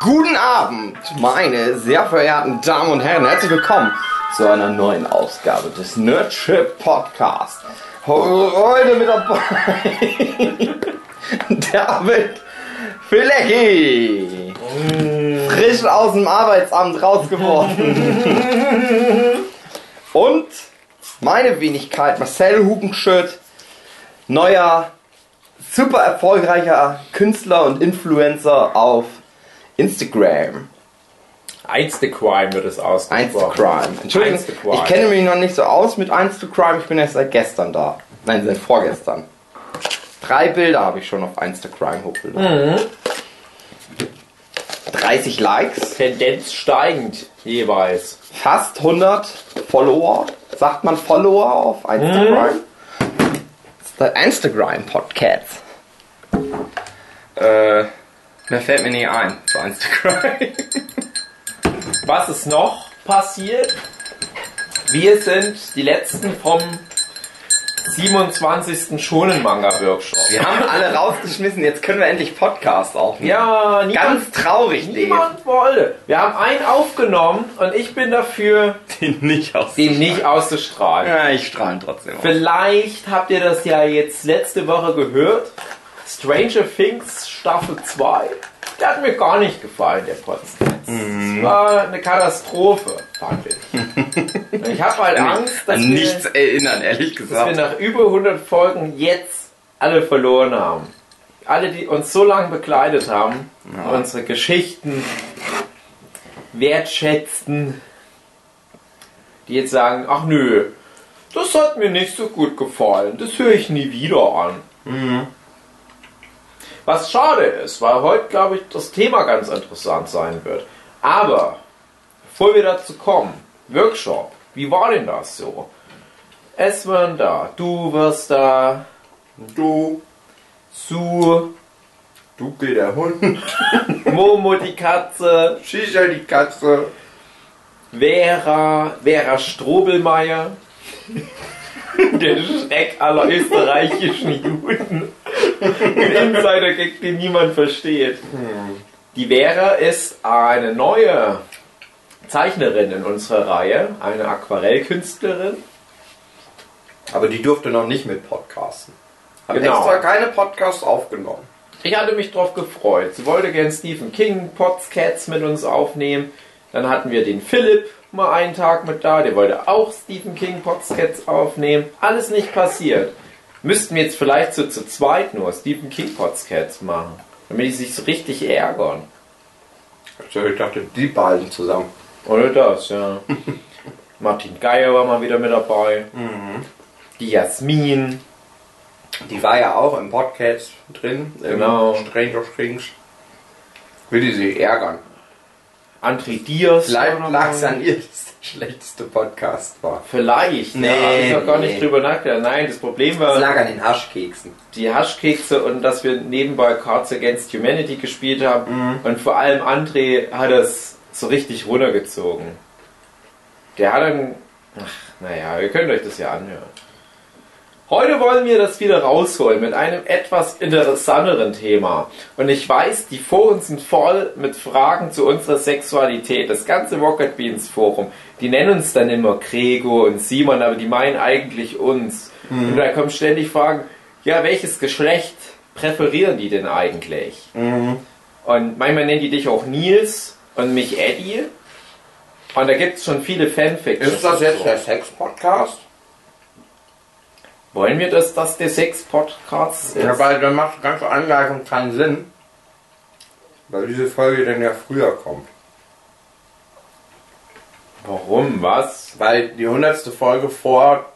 Guten Abend, meine sehr verehrten Damen und Herren. Herzlich willkommen zu einer neuen Ausgabe des Nerdship Podcast. Heute mit dabei David Filecki. Frisch aus dem Arbeitsamt rausgeworfen. Und meine Wenigkeit Marcel Hugenschütt, neuer super erfolgreicher Künstler und Influencer auf Instagram. Instagram wird es ausgesprochen. Instagram. Entschuldigung, Instagram. ich kenne mich noch nicht so aus mit Instagram. Ich bin erst seit gestern da. Nein, seit vorgestern. Drei Bilder habe ich schon auf Instagram hochgeladen. 30 Likes, Tendenz steigend jeweils. fast 100 Follower. Sagt man Follower auf Instagram? Das ist der Instagram Podcast. Äh, mehr fällt mir nicht ein zu Instagram. Was ist noch passiert? Wir sind die letzten vom 27. Schonen-Manga-Workshop. Wir haben alle rausgeschmissen, jetzt können wir endlich Podcast aufnehmen. Ja, niemand, Ganz traurig, Dave. niemand wollte. Wir haben einen aufgenommen und ich bin dafür, Den nicht aus. den nicht auszustrahlen. Ja, ich strahle trotzdem. auf. Vielleicht habt ihr das ja jetzt letzte Woche gehört. Stranger Things Staffel 2. Der hat mir gar nicht gefallen, der Podcast. Mhm. Das war eine Katastrophe, fand ich. Ich habe halt Angst, dass wir, nichts erinnern, ehrlich dass wir gesagt. nach über 100 Folgen jetzt alle verloren haben. Alle, die uns so lange begleitet haben, unsere Geschichten wertschätzten, die jetzt sagen, ach nö, das hat mir nicht so gut gefallen, das höre ich nie wieder an. Was schade ist, weil heute, glaube ich, das Thema ganz interessant sein wird. Aber, bevor wir dazu kommen, Workshop, wie war denn das so? Es waren da, du warst da, Du, Su, Dukel der Hund, Momo die Katze, Shisha die Katze, Vera, Vera Strobelmeier, der Schreck aller österreichischen Juden. Ein Insider-Gag, den niemand versteht. Die Vera ist eine neue Zeichnerin in unserer Reihe, eine Aquarellkünstlerin. aber die durfte noch nicht mit podcasten. Hat Genau. extra keine Podcasts aufgenommen. Ich hatte mich drauf gefreut. Sie wollte gern Stephen King Podcasts mit uns aufnehmen. Dann hatten wir den Philipp mal einen Tag mit da. Der wollte auch Stephen King Podcasts aufnehmen. Alles nicht passiert. Müssten wir jetzt vielleicht so zu zweit nur Stephen King Podcasts machen. Damit die sich so richtig ärgern. Also ich dachte, die beiden zusammen. Oder das, ja. Martin Geier war mal wieder mit dabei. Die Jasmin. Die war ja auch im Podcast drin. Genau. Im Stranger Things. Will die sich ärgern. André Diaz. Vielleicht lag es an ihr, dass schlechteste Podcast war. Vielleicht, Nee, habe ich noch gar nicht nee. drüber nachgedacht. Nein, das Problem war Es lag an den Haschkeksen. die Haschkekse und dass wir nebenbei Cards Against Humanity gespielt haben. Und vor allem André hat das so richtig runtergezogen. Der hat dann. Ach, naja, ihr könnt euch das ja anhören. Heute wollen wir das wieder rausholen mit einem etwas interessanteren Thema. Und ich weiß, die Foren sind voll mit Fragen zu unserer Sexualität. Das ganze Rocket Beans Forum. Die nennen uns dann immer Gregor und Simon, aber die meinen eigentlich uns. Und da kommen ständig Fragen, ja, welches Geschlecht präferieren die denn eigentlich? Und manchmal nennen die dich auch Nils und mich Eddie. Und da gibt es schon viele Fanfics. Ist das jetzt der Sex-Podcast? Wollen wir, dass das der Sex-Podcast ist? Ja, weil dann macht die ganze Anleitung keinen Sinn. Weil diese Folge dann ja früher kommt. Warum? Was? Weil die hundertste Folge vor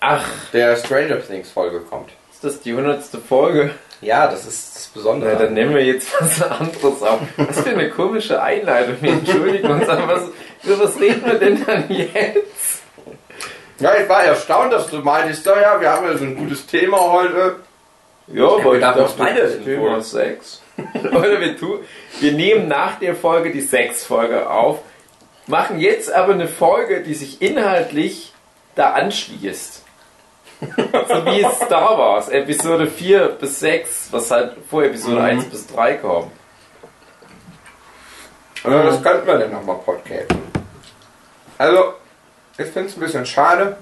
Ach, der Stranger Things Folge kommt. ist das die hundertste Folge? Ja, das ist das Besondere. Na, dann nehmen wir jetzt was anderes auf. Was für eine komische Einleitung. Wir entschuldigen uns, aber was, über was reden wir denn dann jetzt? Ja, ich war erstaunt, dass du meintest, ja, ja, wir haben ja so ein gutes Thema heute. Ja, aber ich dachte, das denn Thema? Sex. Oder wir, tun, wir nehmen nach der Folge die Sex-Folge auf, machen jetzt aber eine Folge, die sich inhaltlich da anschließt. so wie es Star Wars, Episode 4 bis 6, was halt vor Episode Mhm. 1 bis 3 kommt. Ja, das könnten wir dann nochmal podcasten. Also, ich finde es ein bisschen schade.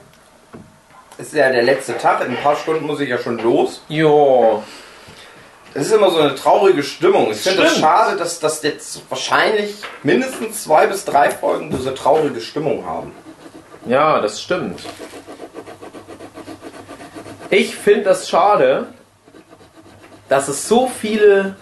Es ist ja der letzte Tag, in ein paar Stunden muss ich ja schon los. Jo. Es ist immer so eine traurige Stimmung. Ich finde es schade, dass das jetzt wahrscheinlich mindestens zwei bis drei Folgen diese traurige Stimmung haben. Ja, das stimmt. Ich finde das schade, dass es so viele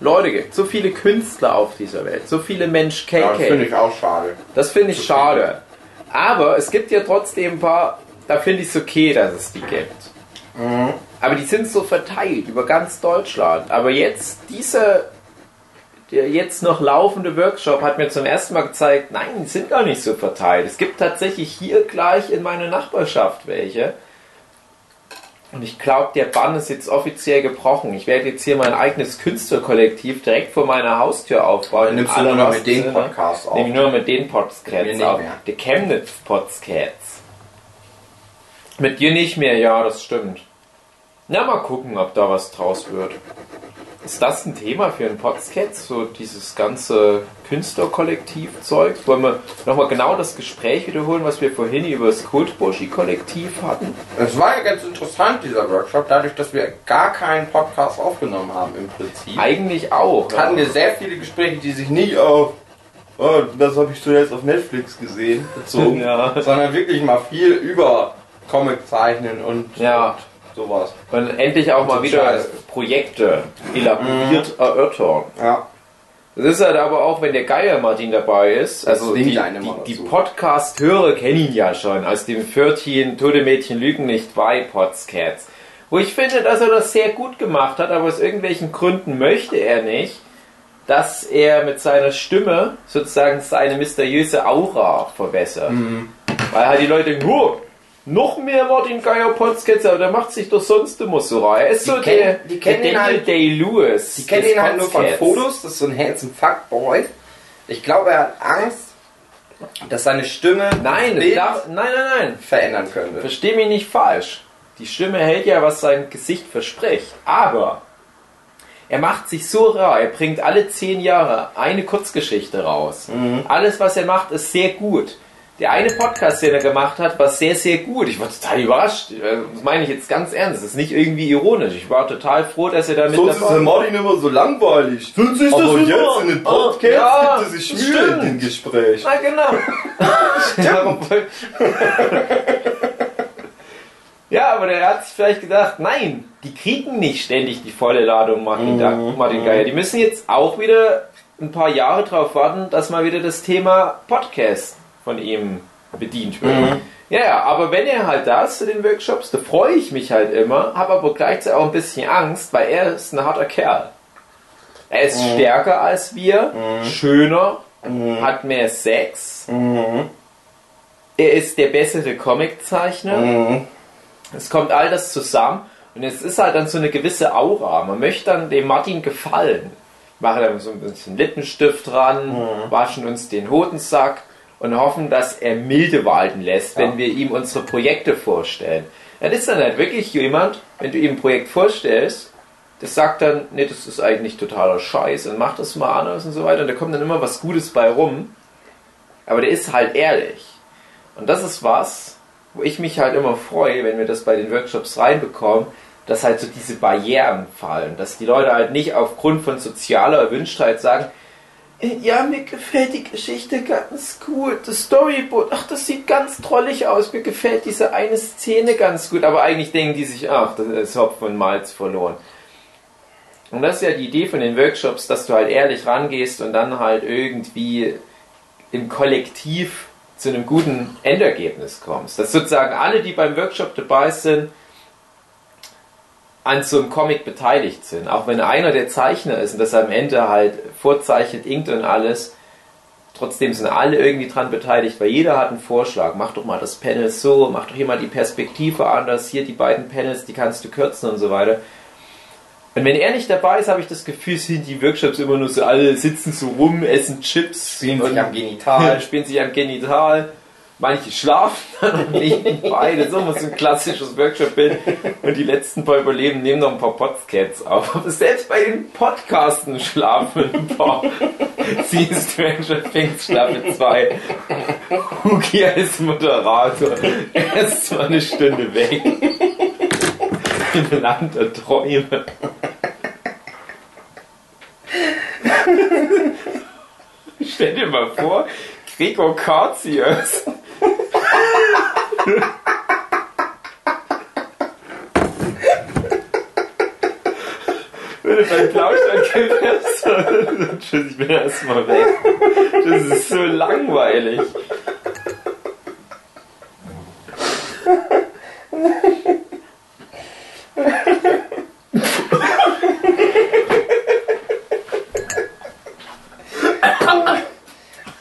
Leute gibt, so viele Künstler auf dieser Welt, so viele Mensch Ja, das finde KK. ich auch schade. Das finde ich schade. Aber es gibt ja trotzdem ein paar, da finde ich es okay, dass es die gibt. Aber die sind so verteilt über ganz Deutschland. Aber jetzt, dieser der jetzt noch laufende Workshop hat mir zum ersten Mal gezeigt, nein, die sind gar nicht so verteilt. Es gibt tatsächlich hier gleich in meiner Nachbarschaft welche. Und ich glaube, der Bann ist jetzt offiziell gebrochen. Ich werde jetzt hier mein eigenes Künstlerkollektiv direkt vor meiner Haustür aufbauen. Dann nimmst du nur noch mit den. Podcasts auf. Nehme ich nur mit den Podcasts auf. Die Chemnitz Podcasts. Mit dir nicht mehr, ja, das stimmt. Na, mal gucken, ob da was draus wird. Ist das ein Thema für einen Podcast? So dieses ganze Künstlerkollektiv-Zeug? Wollen wir nochmal genau das Gespräch wiederholen, was wir vorhin über das Kultburschi-Kollektiv hatten? Es war ja ganz interessant, dieser Workshop, dadurch, dass wir gar keinen Podcast aufgenommen haben im Prinzip. Eigentlich auch. ja. hatten wir sehr viele Gespräche, die sich nicht auf, oh, das habe ich zuletzt auf Netflix gesehen, bezogen, Ja. sondern wirklich mal viel über Comic zeichnen und, Ja. und sowas. Und endlich auch mal wieder Scheiß. Projekte elaboriert erörtern. Ja. Das ist halt aber auch, wenn der Geier Martin dabei ist. Also die, die, die. Podcast-Hörer kennen ihn ja schon aus dem Pförtchen Tote Mädchen lügen nicht bei Podscats. Wo ich finde, dass er das sehr gut gemacht hat, aber aus irgendwelchen Gründen möchte er nicht, dass er mit seiner Stimme sozusagen seine mysteriöse Aura verbessert. Mhm. Weil halt die Leute denken, oh, noch mehr Martin Geier Podscats, aber der macht sich doch sonst immer so rein. Er ist Die so kennen- der, die kennen der ihn Daniel halt- Day-Lewis. Die kennen ihn halt nur von. Fotos, das ist so ein handsome Fuckboy. Ich glaube, er hat Angst, dass seine Stimme Nein, darf, nein, nein, nein. verändern könnte. Versteh mich nicht falsch. Die Stimme hält ja, was sein Gesicht verspricht. Aber er macht sich so rar. Er bringt alle zehn Jahre eine Kurzgeschichte raus. Alles, was er macht, ist sehr gut. Der eine Podcast, den er gemacht hat, war sehr, sehr gut. Ich war total überrascht. Das meine ich jetzt ganz ernst. Das ist nicht irgendwie ironisch. Ich war total froh, dass er da mit Sonst ist der Martin immer so langweilig. Sonst ist Aber das jetzt immer- in den Ah, Podcast ja, gibt er sich das Mühe in dem Gespräch. Na genau. Ja, aber der hat sich vielleicht gedacht, nein, die kriegen nicht ständig die volle Ladung Martin, Da- Martin Geier. Die müssen jetzt auch wieder ein paar Jahre drauf warten, dass mal wieder das Thema Podcast von ihm bedient wird. Ja, ja, aber wenn er halt da ist zu den Workshops, da freue ich mich halt immer, habe aber gleichzeitig auch ein bisschen Angst, weil er ist ein harter Kerl. Er ist stärker als wir, schöner, hat mehr Sex. Er ist der bessere Comiczeichner. Es kommt all das zusammen und es ist halt dann so eine gewisse Aura. Man möchte dann dem Martin gefallen. Machen dann so ein bisschen Lippenstift dran, waschen uns den Hodensack und hoffen, dass er milde walten lässt, wenn wir ihm unsere Projekte vorstellen. Dann ist dann halt wirklich jemand, wenn du ihm ein Projekt vorstellst, das sagt dann, nee, das ist eigentlich totaler Scheiß und mach das mal anders und so weiter. Und da kommt dann immer was Gutes bei rum. Aber der ist halt ehrlich. Und das ist was, wo ich mich halt immer freue, wenn wir das bei den Workshops reinbekommen, dass halt so diese Barrieren fallen. Dass die Leute halt nicht aufgrund von sozialer Erwünschtheit sagen, "Äh, ja, mir gefällt die Geschichte ganz gut, das Storyboard, ach, das sieht ganz trollig aus, mir gefällt diese eine Szene ganz gut, aber eigentlich denken die sich, ach, das ist Hopfen und Malz verloren. Und das ist ja die Idee von den Workshops, dass du halt ehrlich rangehst und dann halt irgendwie im Kollektiv zu einem guten Endergebnis kommst. Dass sozusagen alle, die beim Workshop dabei sind, an so einem Comic beteiligt sind. Auch wenn einer der Zeichner ist und das am Ende halt vorzeichnet, inkt und alles, trotzdem sind alle irgendwie dran beteiligt, weil jeder hat einen Vorschlag. Mach doch mal das Panel so, mach doch hier mal die Perspektive anders, hier die beiden Panels, die kannst du kürzen und so weiter. Und wenn er nicht dabei ist, habe ich das Gefühl, sind die Workshops immer nur so, alle sitzen so rum, essen Chips, Spielen sich am Genital. spielen sich am Genital. Manche schlafen dann und liegen beide. So muss ein klassisches Workshop-Bild. Und die letzten paar Überleben nehmen noch ein paar Podcasts auf. Aber selbst bei den Podcasten schlafen ein paar. Sie ist Stranger Things Staffel 2. Huki als Moderator. Er ist zwar eine Stunde weg. Im Land der Träume. Stell dir mal vor, Gregor Karzius. Würde beim Plausch angehört. Tschüss, ich bin erstmal weg. Das ist so langweilig.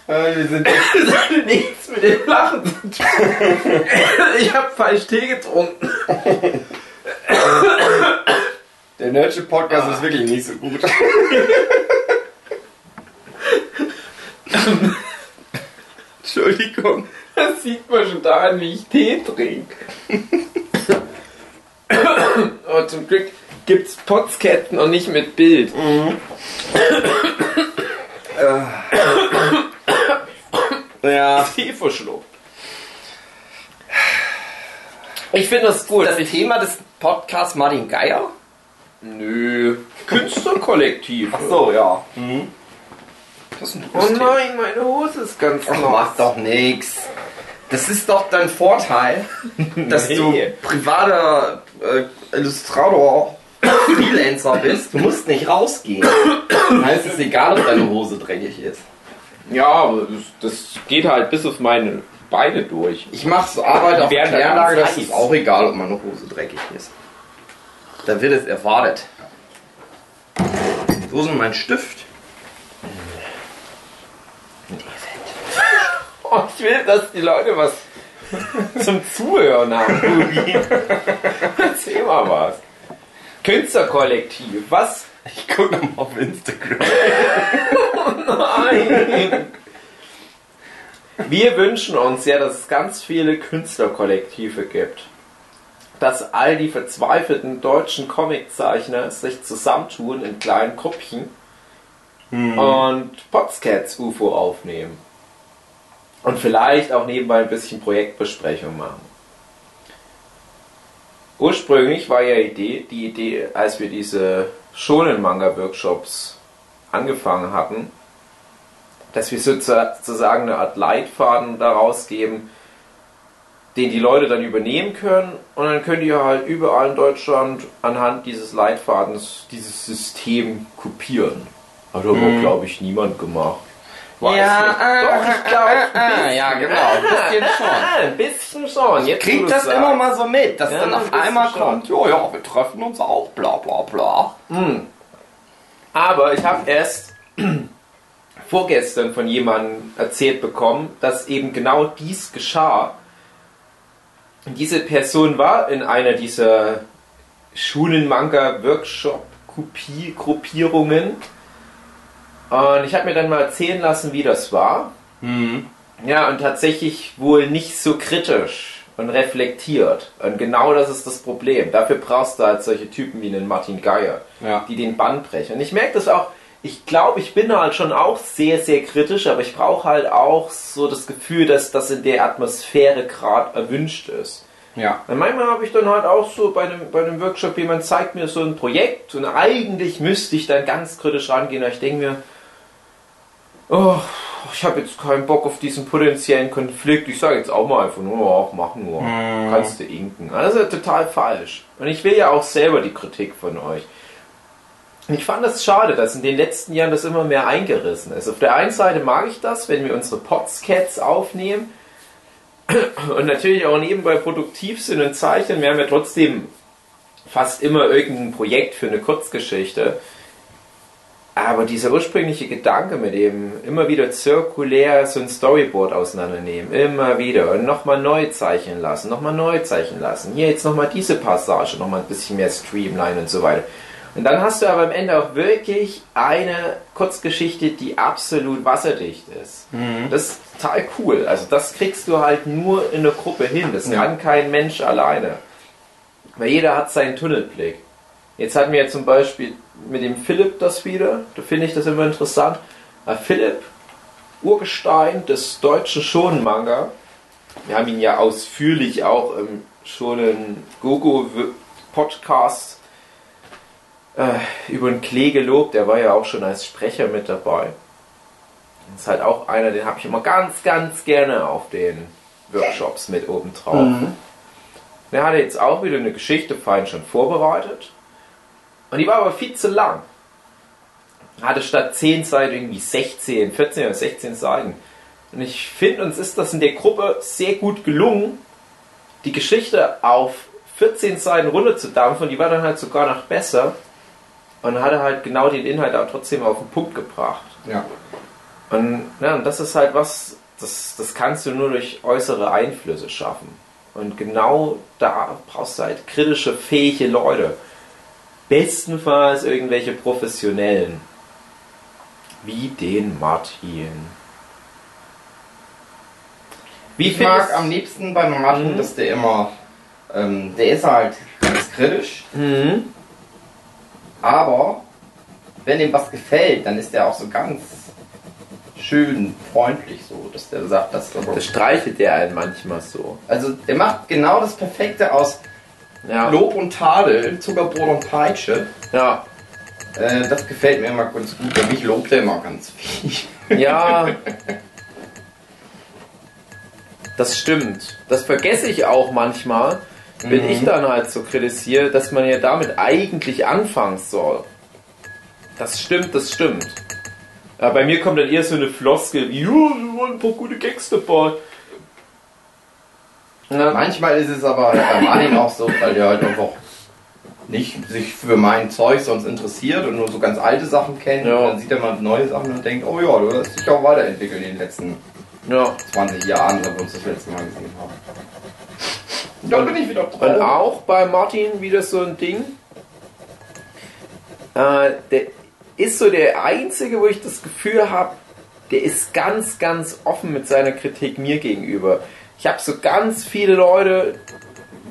Äh, wir sind Das hatte nichts mit dem Lachen zu tun. Ich habe falsch Tee getrunken. Der Nerdship Podcast ist wirklich nicht so gut. Entschuldigung. Das sieht man schon daran, wie ich Tee trinke. Aber zum Glück gibt's Potsketten und nicht mit Bild. Ja. Tee verschluckt. Ich finde das gut. Das Thema des Podcasts Martin Geier? Nö. Künstlerkollektiv. Ach so, ja. Das ist ein Oh nein, meine Hose ist ganz Ach, nass. mach doch nix. Das ist doch dein Vorteil, dass Nee. du privater äh, Illustrator, Freelancer bist. Du musst nicht rausgehen. Dann heißt es egal, ob deine Hose dreckig ist. Ja, aber das, geht halt bis auf meine Beine durch. Ich mache so Arbeit auf werden da Kläranlage, das ist auch egal, ob meine Hose dreckig ist. Da wird es erwartet. Wo ist denn mein Stift? Oh, ich will, dass die Leute was zum Zuhören haben. Erzähl mal was. Künstlerkollektiv, was? Ich guck nochmal auf Instagram. Nein! Wir wünschen uns ja, dass es ganz viele Künstlerkollektive gibt. Dass all die verzweifelten deutschen Comiczeichner sich zusammentun in kleinen Gruppchen und Potscats UFO aufnehmen. Und vielleicht auch nebenbei ein bisschen Projektbesprechung machen. Ursprünglich war ja Idee, die Idee, als wir diese Shonen-Manga-Workshops angefangen hatten, dass wir sozusagen eine Art Leitfaden daraus geben, den die Leute dann übernehmen können und dann können die halt überall in Deutschland anhand dieses Leitfadens dieses System kopieren. Hat aber, glaube ich, niemand gemacht. Weiß Ja, äh, Doch, ich glaube, äh, ein bisschen. äh, ja, genau, ein bisschen schon. Ein bisschen schon. Jetzt, Kriegt das sagst. immer mal so mit, dass Ja, dann auf einmal schon. kommt, ja, ja, wir treffen uns auch, bla bla bla. Aber ich habe erst vorgestern von jemandem erzählt bekommen, dass eben genau dies geschah. Und diese Person war in einer dieser Schulen-Manga-Workshop-Gruppierungen. Und ich habe mir dann mal erzählen lassen, wie das war. Ja, und tatsächlich wohl nicht so kritisch und reflektiert. Und genau das ist das Problem. Dafür brauchst du halt solche Typen wie einen Martin Geier, Ja. die den Bann brechen. Und ich merke das auch, ich glaube, ich bin halt schon auch sehr, sehr kritisch, aber ich brauche halt auch so das Gefühl, dass das in der Atmosphäre gerade erwünscht ist. Ja. Und manchmal habe ich dann halt auch so bei einem, bei einem Workshop, jemand zeigt mir so ein Projekt und eigentlich müsste ich dann ganz kritisch rangehen, aber ich denke mir, oh, ich habe jetzt keinen Bock auf diesen potenziellen Konflikt. Ich sage jetzt auch mal einfach nur, oh, mach nur, kannst du inken. Das ist ja total falsch. Und ich will ja auch selber die Kritik von euch. Ich fand es schade, dass in den letzten Jahren das immer mehr eingerissen ist. Auf der einen Seite mag ich das, wenn wir unsere Potscats aufnehmen und natürlich auch nebenbei produktiv sind und zeichnen. Wir haben ja trotzdem fast immer irgendein Projekt für eine Kurzgeschichte. Aber dieser ursprüngliche Gedanke mit dem immer wieder zirkulär so ein Storyboard auseinandernehmen, immer wieder und nochmal neu zeichnen lassen, nochmal neu zeichnen lassen. Hier jetzt nochmal diese Passage, nochmal ein bisschen mehr Streamline und so weiter. Und dann hast du aber am Ende auch wirklich eine Kurzgeschichte, die absolut wasserdicht ist. Das ist total cool. Also das kriegst du halt nur in der Gruppe hin. Das Ja. kann kein Mensch alleine. Weil jeder hat seinen Tunnelblick. Jetzt hatten wir zum Beispiel mit dem Philipp das wieder. Da finde ich das immer interessant. Weil Philipp, Urgestein des deutschen Shonen-Manga. Wir haben ihn ja ausführlich auch im Shonen Gogo Podcast äh, über den Klee gelobt. Der war ja auch schon als Sprecher mit dabei. Das ist halt auch einer, den habe ich immer ganz, ganz gerne auf den Workshops mit oben drauf. Der hatte jetzt auch wieder eine Geschichte fein schon vorbereitet. Und die war aber viel zu lang. Hatte statt 10 Seiten irgendwie 16, 14 oder 16 Seiten. Und ich finde, uns ist das in der Gruppe sehr gut gelungen, die Geschichte auf 14 Seiten runterzudampfen. Und die war dann halt sogar noch besser. Und hatte halt genau den Inhalt auch trotzdem auf den Punkt gebracht. Ja. Und, ja, und das ist halt was, das, das kannst du nur durch äußere Einflüsse schaffen. Und genau da brauchst du halt kritische, fähige Leute. Bestenfalls irgendwelche Professionellen. Wie den Martin. Wie Ich mag am liebsten bei Martin, Mhm. dass der immer, ähm, der ist halt ganz kritisch, Mhm. Aber wenn ihm was gefällt, dann ist der auch so ganz schön freundlich so, dass der sagt, dass Da streichelt der einen manchmal so. also der macht genau das Perfekte aus Ja. Lob und Tadel, Zuckerbrot und Peitsche. Ja. Äh, das gefällt mir immer ganz gut. Bei mich lobt er immer ganz viel. Ja. Das stimmt. Das vergesse ich auch manchmal, wenn Mhm. ich dann halt so kritisiere, dass man ja damit eigentlich anfangen soll. Das stimmt, das stimmt. Aber bei mir kommt dann eher so eine Floskel wie, wir waren ein paar gute Gags dabei. Ja, Manchmal ist es aber bei Martin auch so, weil der halt einfach nicht sich für mein Zeug sonst interessiert und nur so ganz alte Sachen kennt. Ja. Und dann sieht er mal neue Sachen und denkt, oh ja, du hast dich auch weiterentwickelt in den letzten ja. 20 Jahren, seit wir uns das letzte Mal gesehen haben. Und dann bin ich wieder Und traurig. auch bei Martin wieder so ein Ding. Äh, der ist so der Einzige, wo ich das Gefühl habe, der ist ganz, ganz offen mit seiner Kritik mir gegenüber. Ich habe so ganz viele Leute,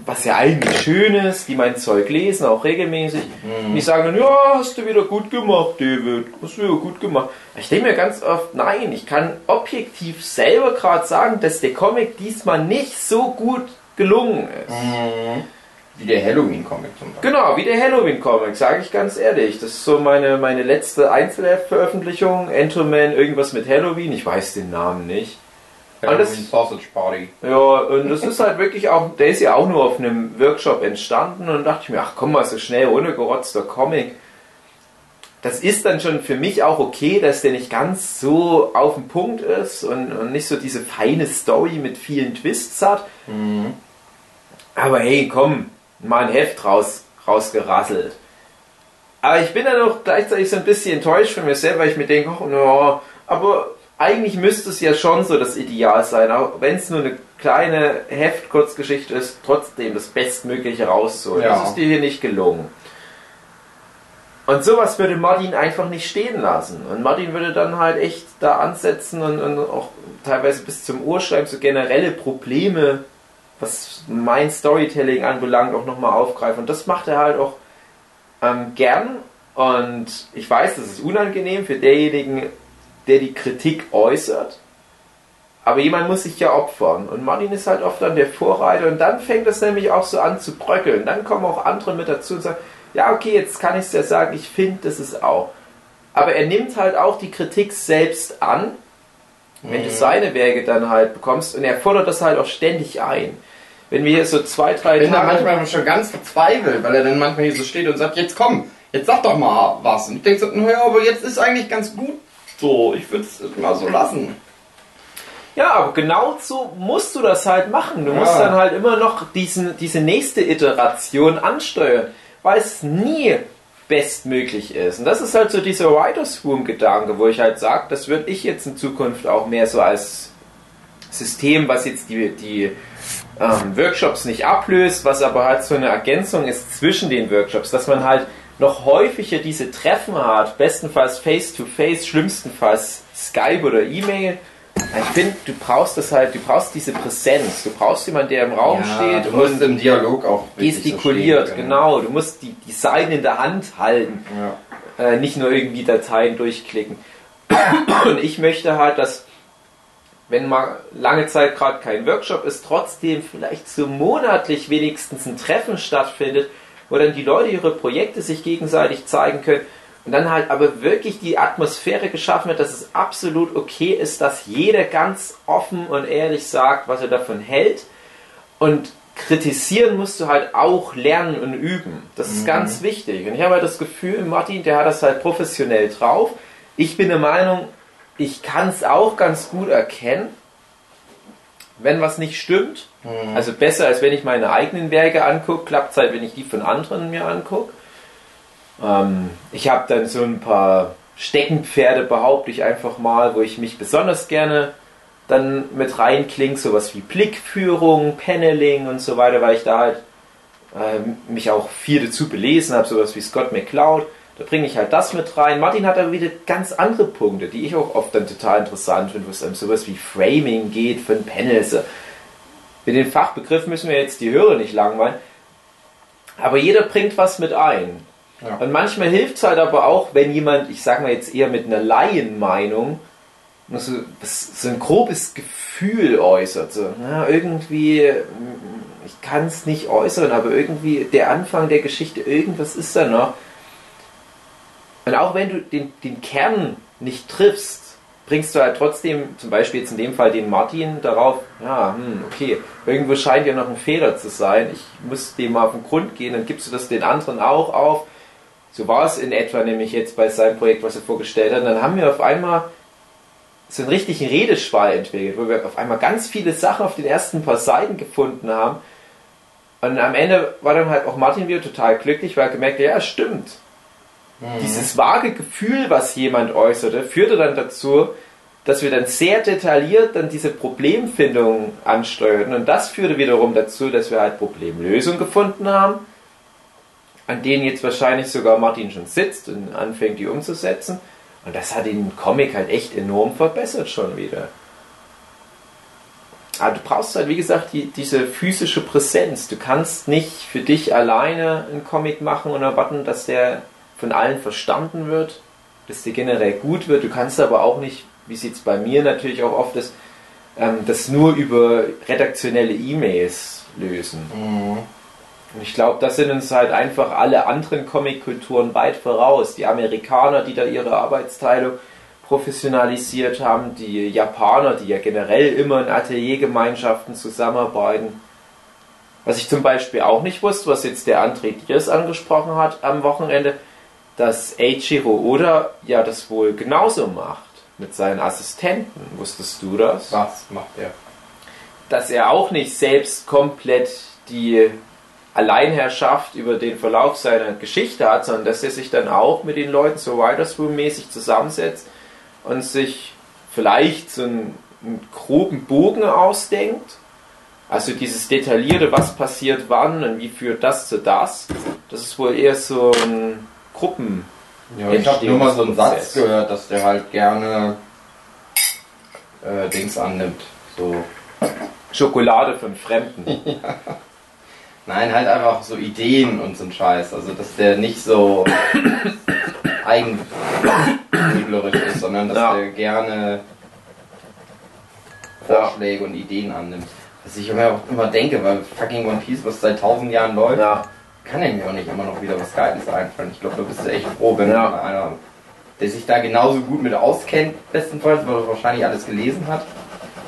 was ja eigentlich schön ist, die mein Zeug lesen, auch regelmäßig, und die sagen dann, ja, hast du wieder gut gemacht, David, hast du wieder gut gemacht. Ich denke mir ganz oft, nein, ich kann objektiv selber gerade sagen, dass der Comic diesmal nicht so gut gelungen ist. Mhm. Wie der Halloween-Comic zum Beispiel. Genau, wie der Halloween-Comic, sage ich ganz ehrlich. Das ist so meine, meine letzte Einzelveröffentlichung. Entoman, irgendwas mit Halloween, ich weiß den Namen nicht. Halloween Sausage Party. Ja, und das ist halt wirklich auch, der ist ja auch nur auf einem Workshop entstanden und dachte ich mir, ach komm mal, so schnell runtergerotzter Comic. Das ist dann schon für mich auch okay, dass der nicht ganz so auf den Punkt ist und, und nicht so diese feine Story mit vielen Twists hat. Aber hey, komm, mal ein Heft raus, rausgerasselt. Aber ich bin dann auch gleichzeitig so ein bisschen enttäuscht von mir selber, weil ich mir denke, oh, no, aber eigentlich müsste es ja schon so das Ideal sein, auch wenn es nur eine kleine Heft-Kurzgeschichte ist, trotzdem das Bestmögliche rauszuholen. Ja. Das ist dir hier nicht gelungen. Und sowas würde Martin einfach nicht stehen lassen. Und Martin würde dann halt echt da ansetzen und, und auch teilweise bis zum Urschreiben so generelle Probleme, was mein Storytelling anbelangt, auch nochmal aufgreifen. Und das macht er halt auch ähm, gern. Und ich weiß, das ist unangenehm für derjenigen, der die Kritik äußert. Aber jemand muss sich ja opfern. Und Martin ist halt oft dann der Vorreiter. Und dann fängt es nämlich auch so an zu bröckeln. Dann kommen auch andere mit dazu und sagen, ja, okay, jetzt kann ich es ja sagen, ich finde das ist auch. Aber er nimmt halt auch die Kritik selbst an, wenn du seine Werke dann halt bekommst. Und er fordert das halt auch ständig ein. Wenn wir hier so zwei, drei Ich bin da Tage... manchmal schon ganz verzweifelt, weil er dann manchmal hier so steht und sagt, jetzt komm, jetzt sag doch mal was. Und ich denke so, naja, aber jetzt ist eigentlich ganz gut so. Ich würde es mal so lassen. Ja, aber genau so musst du das halt machen. Du musst Ja. dann halt immer noch diesen, diese nächste Iteration ansteuern, weil es nie bestmöglich ist. Und das ist halt so dieser Writers Room Gedanke, wo ich halt sage, das würde ich jetzt in Zukunft auch mehr so als System, was jetzt die, die ähm, Workshops nicht ablöst, was aber halt so eine Ergänzung ist zwischen den Workshops, dass man halt noch häufiger diese Treffen hat, bestenfalls face-to-face, schlimmstenfalls Skype oder E-Mail. Ich finde, du brauchst das halt, du brauchst diese Präsenz, du brauchst jemanden, der im Raum Ja, steht du musst und im Dialog auch so gestikuliert, stehen können. genau. Du musst die, die Seiten in der Hand halten Ja. äh, nicht nur irgendwie Dateien durchklicken. Und ich möchte halt, dass, wenn mal lange Zeit gerade kein Workshop ist, trotzdem vielleicht so monatlich wenigstens ein Treffen stattfindet, wo dann die Leute ihre Projekte sich gegenseitig zeigen können und dann halt aber wirklich die Atmosphäre geschaffen wird, dass es absolut okay ist, dass jeder ganz offen und ehrlich sagt, was er davon hält und kritisieren musst du halt auch lernen und üben. Das ist ganz wichtig. Und ich habe halt das Gefühl, Martin, der hat das halt professionell drauf. Ich bin der Meinung, ich kann es auch ganz gut erkennen, wenn was nicht stimmt. Also besser, als wenn ich meine eigenen Werke angucke, klappt es halt, wenn ich die von anderen mir angucke. Ähm, ich habe dann so ein paar Steckenpferde, behaupte ich einfach mal, wo ich mich besonders gerne dann mit reinklinge, sowas wie Blickführung, Paneling und so weiter, weil ich da halt ähm, mich auch viel dazu belesen habe, sowas wie Scott McCloud. Da bringe ich halt das mit rein. Martin hat aber wieder ganz andere Punkte, die ich auch oft dann total interessant finde, wo es um sowas wie Framing geht von Panels. Mit den Fachbegriffen müssen wir jetzt die Hörer nicht langweilen. Aber jeder bringt was mit ein. Ja. Und manchmal hilft es halt aber auch, wenn jemand, ich sag mal jetzt eher mit einer Laienmeinung, so, so ein grobes Gefühl äußert. So, na, irgendwie, mm, ich kann es nicht äußern, aber irgendwie der Anfang der Geschichte, irgendwas ist da noch. Und auch wenn du den, den Kern nicht triffst, bringst du halt trotzdem, zum Beispiel jetzt in dem Fall den Martin, darauf, ja, hm, okay, irgendwo scheint ja noch ein Fehler zu sein, ich muss dem mal auf den Grund gehen, dann gibst du das den anderen auch auf. So war es in etwa nämlich jetzt bei seinem Projekt, was er vorgestellt hat. Und dann haben wir auf einmal so einen richtigen Redeschwall entwickelt, wo wir auf einmal ganz viele Sachen auf den ersten paar Seiten gefunden haben. Und am Ende war dann halt auch Martin wieder total glücklich, weil er gemerkt hat, ja, stimmt. Dieses vage Gefühl, was jemand äußerte, führte dann dazu, dass wir dann sehr detailliert dann diese Problemfindung ansteuerten. Und das führte wiederum dazu, dass wir halt Problemlösungen gefunden haben, an denen jetzt wahrscheinlich sogar Martin schon sitzt und anfängt, die umzusetzen. Und das hat den Comic halt echt enorm verbessert schon wieder. Aber du brauchst halt, wie gesagt, die, diese physische Präsenz. Du kannst nicht für dich alleine einen Comic machen und erwarten, dass der von allen verstanden wird, dass der generell gut wird. Du kannst aber auch nicht, wie es jetzt bei mir natürlich auch oft ist, ähm, das nur über redaktionelle E-Mails lösen. Mhm. Und ich glaube, das sind uns halt einfach alle anderen Comic-Kulturen weit voraus. Die Amerikaner, die da ihre Arbeitsteilung professionalisiert haben, die Japaner, die ja generell immer in Ateliergemeinschaften zusammenarbeiten. Was ich zum Beispiel auch nicht wusste, was jetzt der André Diers angesprochen hat am Wochenende, dass Eiichiro Oda ja das wohl genauso macht mit seinen Assistenten. Wusstest du das? Was macht er? dass er auch nicht selbst komplett die Alleinherrschaft über den Verlauf seiner Geschichte hat, sondern dass er sich dann auch mit den Leuten so Writers Room mäßig zusammensetzt und sich vielleicht so einen, einen groben Bogen ausdenkt. Also dieses detaillierte, was passiert wann und wie führt das zu das. Das ist wohl eher so ein Gruppen. Ja, ich habe nur mal so einen Satz gehört, dass der halt gerne äh, Dings annimmt. So. Schokolade von Fremden. Nein, halt einfach so Ideen und so ein Scheiß. Also dass der nicht so eigenbrötlerisch ist, sondern dass Ja. der gerne Vorschläge und Ideen annimmt. Was ich immer, auch immer denke, weil fucking One Piece, was seit tausend Jahren läuft, Ja. kann ja mir auch nicht immer noch wieder was Geiles einfallen. Ich glaube, da bist du echt froh, wenn Ja. einer, der sich da genauso gut mit auskennt, bestenfalls, weil er wahrscheinlich alles gelesen hat,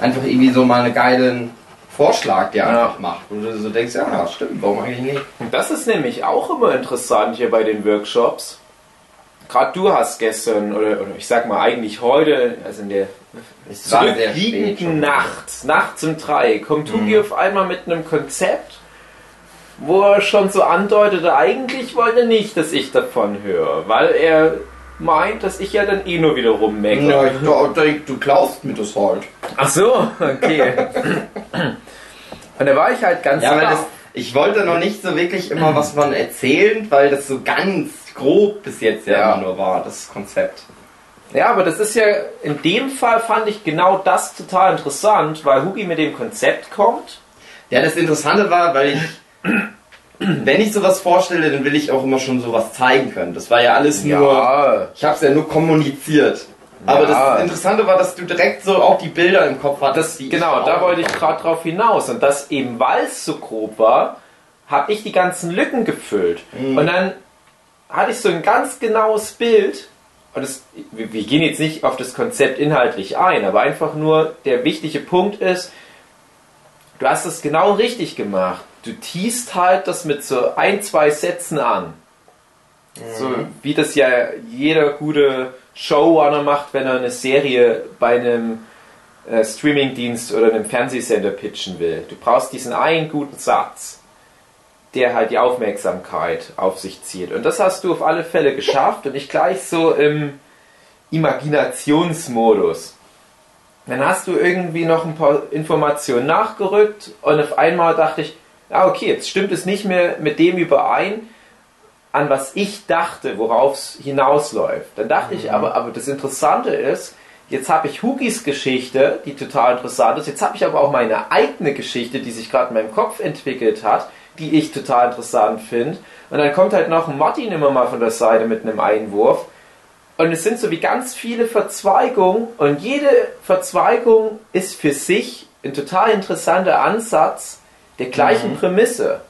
einfach irgendwie so mal einen geilen Vorschlag dir Ja. einfach macht. Wo du so denkst, ja, stimmt, warum eigentlich nicht? Und das ist nämlich auch immer interessant hier bei den Workshops. Gerade du hast gestern, oder, oder ich sag mal eigentlich heute, also in der zurückliegenden. Nacht, nachts um drei, kommt Tugi Mhm. auf einmal mit einem Konzept, wo er schon so andeutete, eigentlich wollte er nicht, dass ich davon höre, weil er meint, dass ich ja dann eh nur wieder rummeckere. Ja, ich glaub, denk, du klaust mir das halt. Ach so, okay. Und da war ich halt ganz Ja, baff. das, ich wollte noch nicht so wirklich immer was von erzählen, weil das so ganz grob bis jetzt ja, Ja. immer nur war, das Konzept. Ja, aber das ist ja, in dem Fall fand ich genau das total interessant, weil Hugi mit dem Konzept kommt. Ja, das Interessante war, weil ich, wenn ich sowas vorstelle, dann will ich auch immer schon sowas zeigen können. Das war ja alles nur, ich habe es ja nur kommuniziert. Aber Ja. das Interessante war, dass du direkt so auch die Bilder im Kopf hattest. das, genau, da wollte ich gerade drauf hinaus. Und das eben, weil es so grob war, habe ich die ganzen Lücken gefüllt. Mhm. Und dann hatte ich so ein ganz genaues Bild. Und das, wir, gehen jetzt nicht auf das Konzept inhaltlich ein, aber einfach nur der wichtige Punkt ist, du hast es genau richtig gemacht. Du teast halt das mit so ein, zwei Sätzen an. So wie das ja jeder gute Showrunner macht, wenn er eine Serie bei einem äh, Streamingdienst oder einem Fernsehsender pitchen will. Du brauchst diesen einen guten Satz, der halt die Aufmerksamkeit auf sich zieht. Und das hast du auf alle Fälle geschafft und ich gleich so im Imaginationsmodus. Dann hast du irgendwie noch ein paar Informationen nachgerückt und auf einmal dachte ich, ah okay, jetzt stimmt es nicht mehr mit dem überein, an was ich dachte, worauf es hinausläuft. Dann dachte ich aber, aber das Interessante ist, jetzt habe ich Hugis Geschichte, die total interessant ist, jetzt habe ich aber auch meine eigene Geschichte, die sich gerade in meinem Kopf entwickelt hat, die ich total interessant finde. Und dann kommt halt noch ein Martin immer mal von der Seite mit einem Einwurf. Und es sind so wie ganz viele Verzweigungen und jede Verzweigung ist für sich ein total interessanter Ansatz der gleichen Prämisse.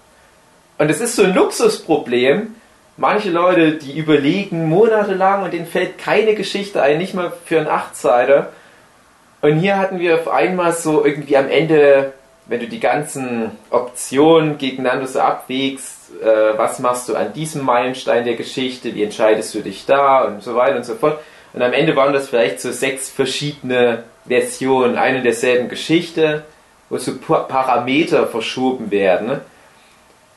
Und es ist so ein Luxusproblem. Manche Leute, die überlegen monatelang und denen fällt keine Geschichte ein, nicht mal für einen Achtseiter. Und hier hatten wir auf einmal so irgendwie am Ende, wenn du die ganzen Optionen gegeneinander so abwägst, äh, was machst du an diesem Meilenstein der Geschichte, wie entscheidest du dich da und so weiter und so fort. Und am Ende waren das vielleicht so sechs verschiedene Versionen einer derselben Geschichte, wo so Pa- Parameter verschoben werden.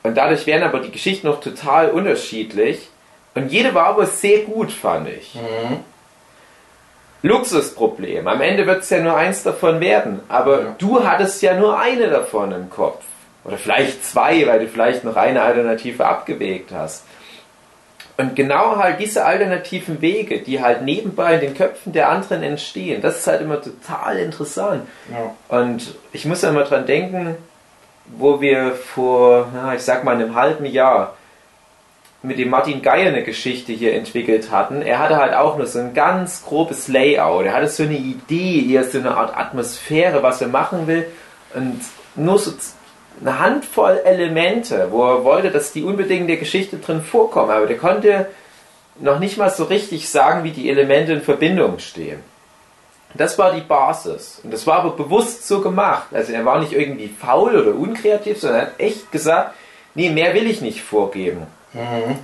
Und dadurch wären aber die Geschichten noch total unterschiedlich. Und jede war aber sehr gut, fand ich. Luxusproblem. Am Ende wird es ja nur eins davon werden. Aber Ja. du hattest ja nur eine davon im Kopf. Oder vielleicht zwei, weil du vielleicht noch eine Alternative abgewägt hast. Und genau halt diese alternativen Wege, die halt nebenbei in den Köpfen der anderen entstehen, das ist halt immer total interessant. Ja. Und ich muss ja immer dran denken, wo wir vor, na, ich sag mal, einem halben Jahr mit dem Martin Geier eine Geschichte hier entwickelt hatten. Er hatte halt auch nur so ein ganz grobes Layout. Er hatte so eine Idee, eher so eine Art Atmosphäre, was er machen will. Und nur so eine Handvoll Elemente, wo er wollte, dass die unbedingt in der Geschichte drin vorkommen. Aber der konnte noch nicht mal so richtig sagen, wie die Elemente in Verbindung stehen. Das war die Basis. Und das war aber bewusst so gemacht. Also er war nicht irgendwie faul oder unkreativ, sondern er hat echt gesagt, nee, mehr will ich nicht vorgeben.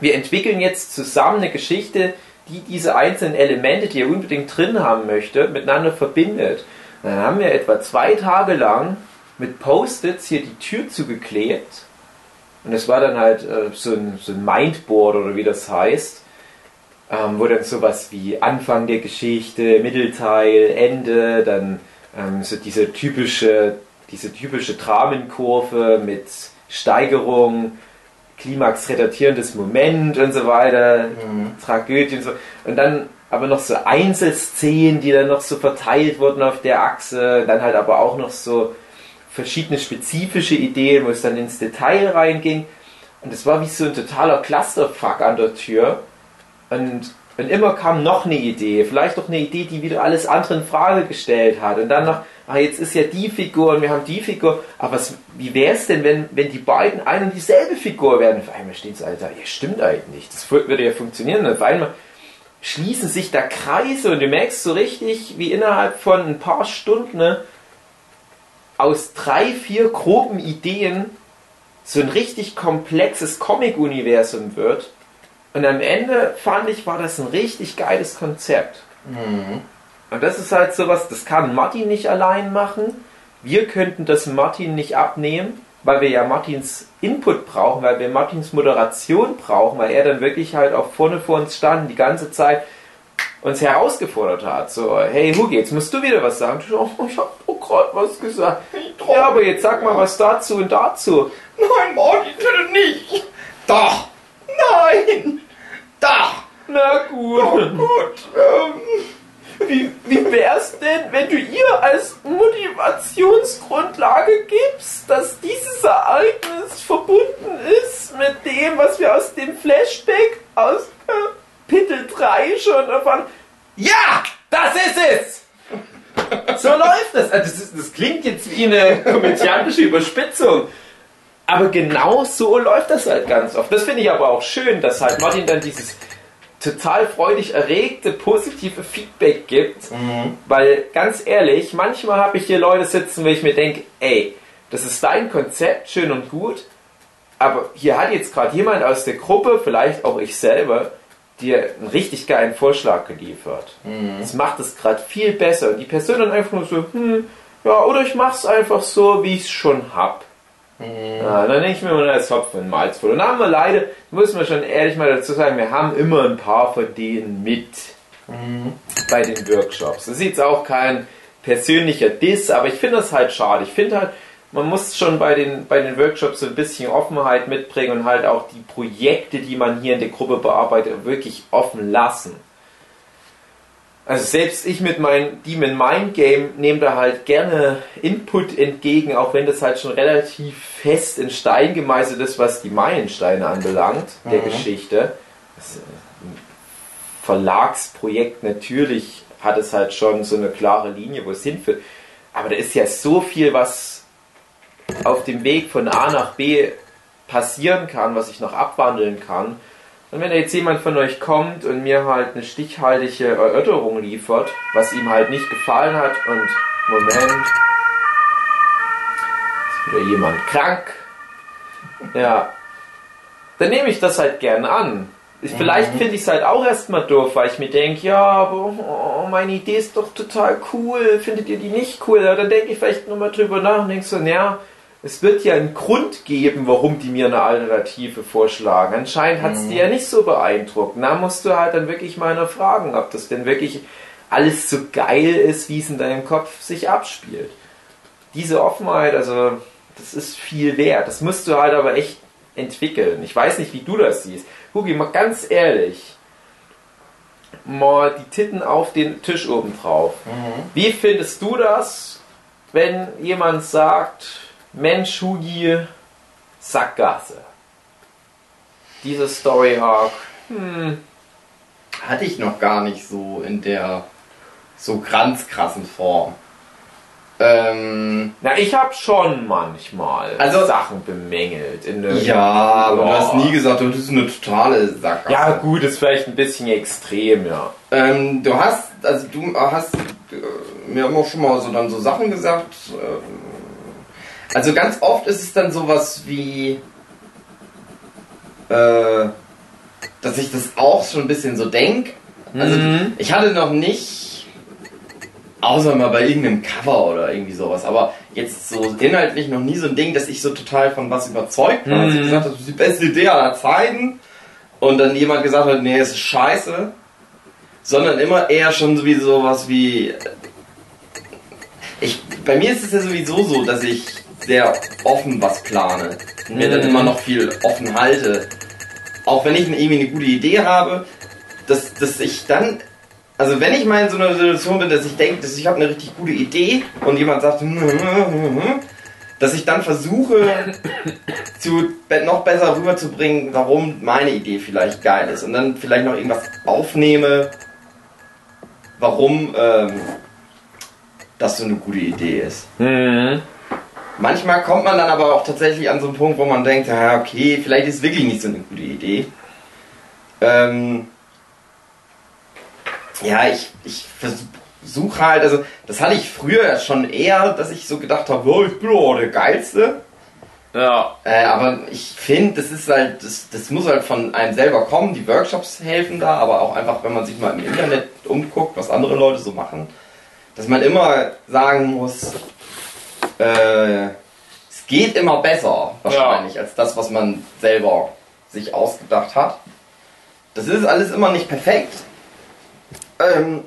Wir entwickeln jetzt zusammen eine Geschichte, die diese einzelnen Elemente, die er unbedingt drin haben möchte, miteinander verbindet. Und dann haben wir etwa zwei Tage lang mit Post-its hier die Tür zugeklebt. Und das war dann halt äh, so, ein, so ein Mindboard oder wie das heißt ähm, wo dann sowas wie Anfang der Geschichte, Mittelteil, Ende, dann ähm, so diese typische, diese typische Dramenkurve mit Steigerung, Klimax retardierendes Moment und so weiter, Tragödie und so. Und dann aber noch so Einzelszenen, die dann noch so verteilt wurden auf der Achse, dann halt aber auch noch so verschiedene spezifische Ideen, wo es dann ins Detail reinging. Und es war wie so ein totaler Clusterfuck an der Tür. Und, und immer kam noch eine Idee, vielleicht auch eine Idee, die wieder alles andere in Frage gestellt hat. Und dann noch, ah, jetzt ist ja die Figur und wir haben die Figur. Aber was, wie wäre es denn, wenn, wenn die beiden ein und dieselbe Figur werden? Auf einmal steht es, Alter, ja, stimmt eigentlich nicht. Das würde ja funktionieren. Und auf einmal schließen sich da Kreise und du merkst so richtig, wie innerhalb von ein paar Stunden ne, aus drei, vier groben Ideen so ein richtig komplexes Comic-Universum wird. Und am Ende fand ich, war das ein richtig geiles Konzept. Und das ist halt sowas, das kann Martin nicht allein machen. Wir könnten das Martin nicht abnehmen, weil wir ja Martins Input brauchen, weil wir Martins Moderation brauchen, weil er dann wirklich halt auch vorne vor uns stand die ganze Zeit uns herausgefordert hat. So, hey Hugi, jetzt musst du wieder was sagen. Ich, oh, ich hab doch gerade was gesagt. Ja, aber jetzt sag mal was dazu und dazu. Nein, Morty, bitte nicht. Doch. Nein. Doch. Na gut. Oh, gut. Ähm. Wie, wie wär's denn, wenn du ihr als Motivationsgrundlage gibst, dass dieses Ereignis verbunden ist mit dem, was wir aus dem Flashback aus Kapitel 3 schon erfahren? Ja, das ist es! So läuft das. Also das, ist, das klingt jetzt wie eine komödiantische Überspitzung. Aber genau so läuft das halt ganz oft. Das finde ich aber auch schön, dass halt Martin dann dieses total freudig erregte, positive Feedback gibt. Mhm. Weil ganz ehrlich, manchmal habe ich hier Leute sitzen, wo ich mir denke, ey, das ist dein Konzept, schön und gut, aber hier hat jetzt gerade jemand aus der Gruppe, vielleicht auch ich selber, dir einen richtig geilen Vorschlag geliefert. Mhm. Das macht es gerade viel besser. Und die Person dann einfach nur so, hm, ja, oder ich mach's einfach so, wie ich es schon hab. Ja, dann denke ich mir immer, das Hopfen und Malz voll. Und dann haben wir leider, muss man schon ehrlich mal dazu sagen, wir haben immer ein paar von denen mit bei den Workshops. Das ist jetzt auch kein persönlicher Diss, aber ich finde das halt schade. Ich finde halt, man muss schon bei den, bei den Workshops so ein bisschen Offenheit mitbringen und halt auch die Projekte, die man hier in der Gruppe bearbeitet, wirklich offen lassen. Also selbst ich mit meinem Demon Mind Game nehme da halt gerne Input entgegen, auch wenn das halt schon relativ fest in Stein gemeißelt ist, was die Meilensteine anbelangt, der Mhm. Geschichte. Das ein Verlagsprojekt natürlich hat es halt schon so eine klare Linie, wo es hinführt. Aber da ist ja so viel, was auf dem Weg von A nach B passieren kann, was ich noch abwandeln kann. Und wenn da jetzt jemand von euch kommt und mir halt eine stichhaltige Erörterung liefert, was ihm halt nicht gefallen hat und Moment, ist wieder jemand krank, ja, dann nehme ich das halt gern an. Ich- Vielleicht finde ich es halt auch erstmal doof, weil ich mir denke, ja, aber oh, meine Idee ist doch total cool, findet ihr die nicht cool? Aber dann denke ich vielleicht nochmal drüber nach und denke so, naja, es wird ja einen Grund geben, warum die mir eine Alternative vorschlagen. Anscheinend hat es die ja nicht so beeindruckt. Da musst du halt dann wirklich mal fragen, ob das denn wirklich alles so geil ist, wie es in deinem Kopf sich abspielt. Diese Offenheit, also das ist viel wert. Das musst du halt aber echt entwickeln. Ich weiß nicht, wie du das siehst. Hugi, mal ganz ehrlich, mal die Titten auf den Tisch oben drauf. Wie findest du das, wenn jemand sagt, Mensch, Hugi, Sackgasse? Diese Story Arc. Hm, Hatte ich noch gar nicht so in der so ganz krassen Form. Ähm, na, ich habe schon manchmal Also- Sachen bemängelt. In der ja, aber du hast nie gesagt, das ist eine totale Sackgasse. Ja, gut, ist vielleicht ein bisschen extrem, ja. Ähm, du hast, also du hast äh, mir immer schon mal so dann so Sachen gesagt. Ähm, also ganz oft ist es dann sowas wie, äh, dass ich das auch schon ein bisschen so denk. Also Mhm. ich hatte noch nicht, außer mal bei irgendeinem Cover oder irgendwie sowas, aber jetzt so inhaltlich noch nie so ein Ding, dass ich so total von was überzeugt war. Also Mhm. gesagt, das ist die beste Idee aller Zeiten. Und dann jemand gesagt hat, nee, es ist scheiße sondern immer eher schon sowieso was wie. Ich, bei mir ist es ja sowieso so, dass ich sehr offen was plane und mir dann Mhm. immer noch viel offen halte. Auch wenn ich irgendwie eine gute Idee habe, dass, dass ich dann. Also wenn ich mal in so einer Situation bin, dass ich denke, dass ich habe eine richtig gute Idee und jemand sagt, dass ich dann versuche, zu noch besser rüberzubringen, warum meine Idee vielleicht geil ist und dann vielleicht noch irgendwas aufnehme, warum ähm, das so eine gute Idee ist. Mhm. Manchmal kommt man dann aber auch tatsächlich an so einen Punkt, wo man denkt, ja okay, vielleicht ist es wirklich nicht so eine gute Idee. Ähm, ja, ich, ich versuche halt, also das hatte ich früher schon eher, dass ich so gedacht habe, oh, ich bin doch der Geilste. Ja. Äh, aber ich finde, das ist halt, das, das muss halt von einem selber kommen. Die Workshops helfen da, aber auch einfach, wenn man sich mal im Internet umguckt, was andere Leute so machen, dass man immer sagen muss, äh, es geht immer besser, wahrscheinlich, als das, was man selber sich ausgedacht hat. Das ist alles immer nicht perfekt. Ähm,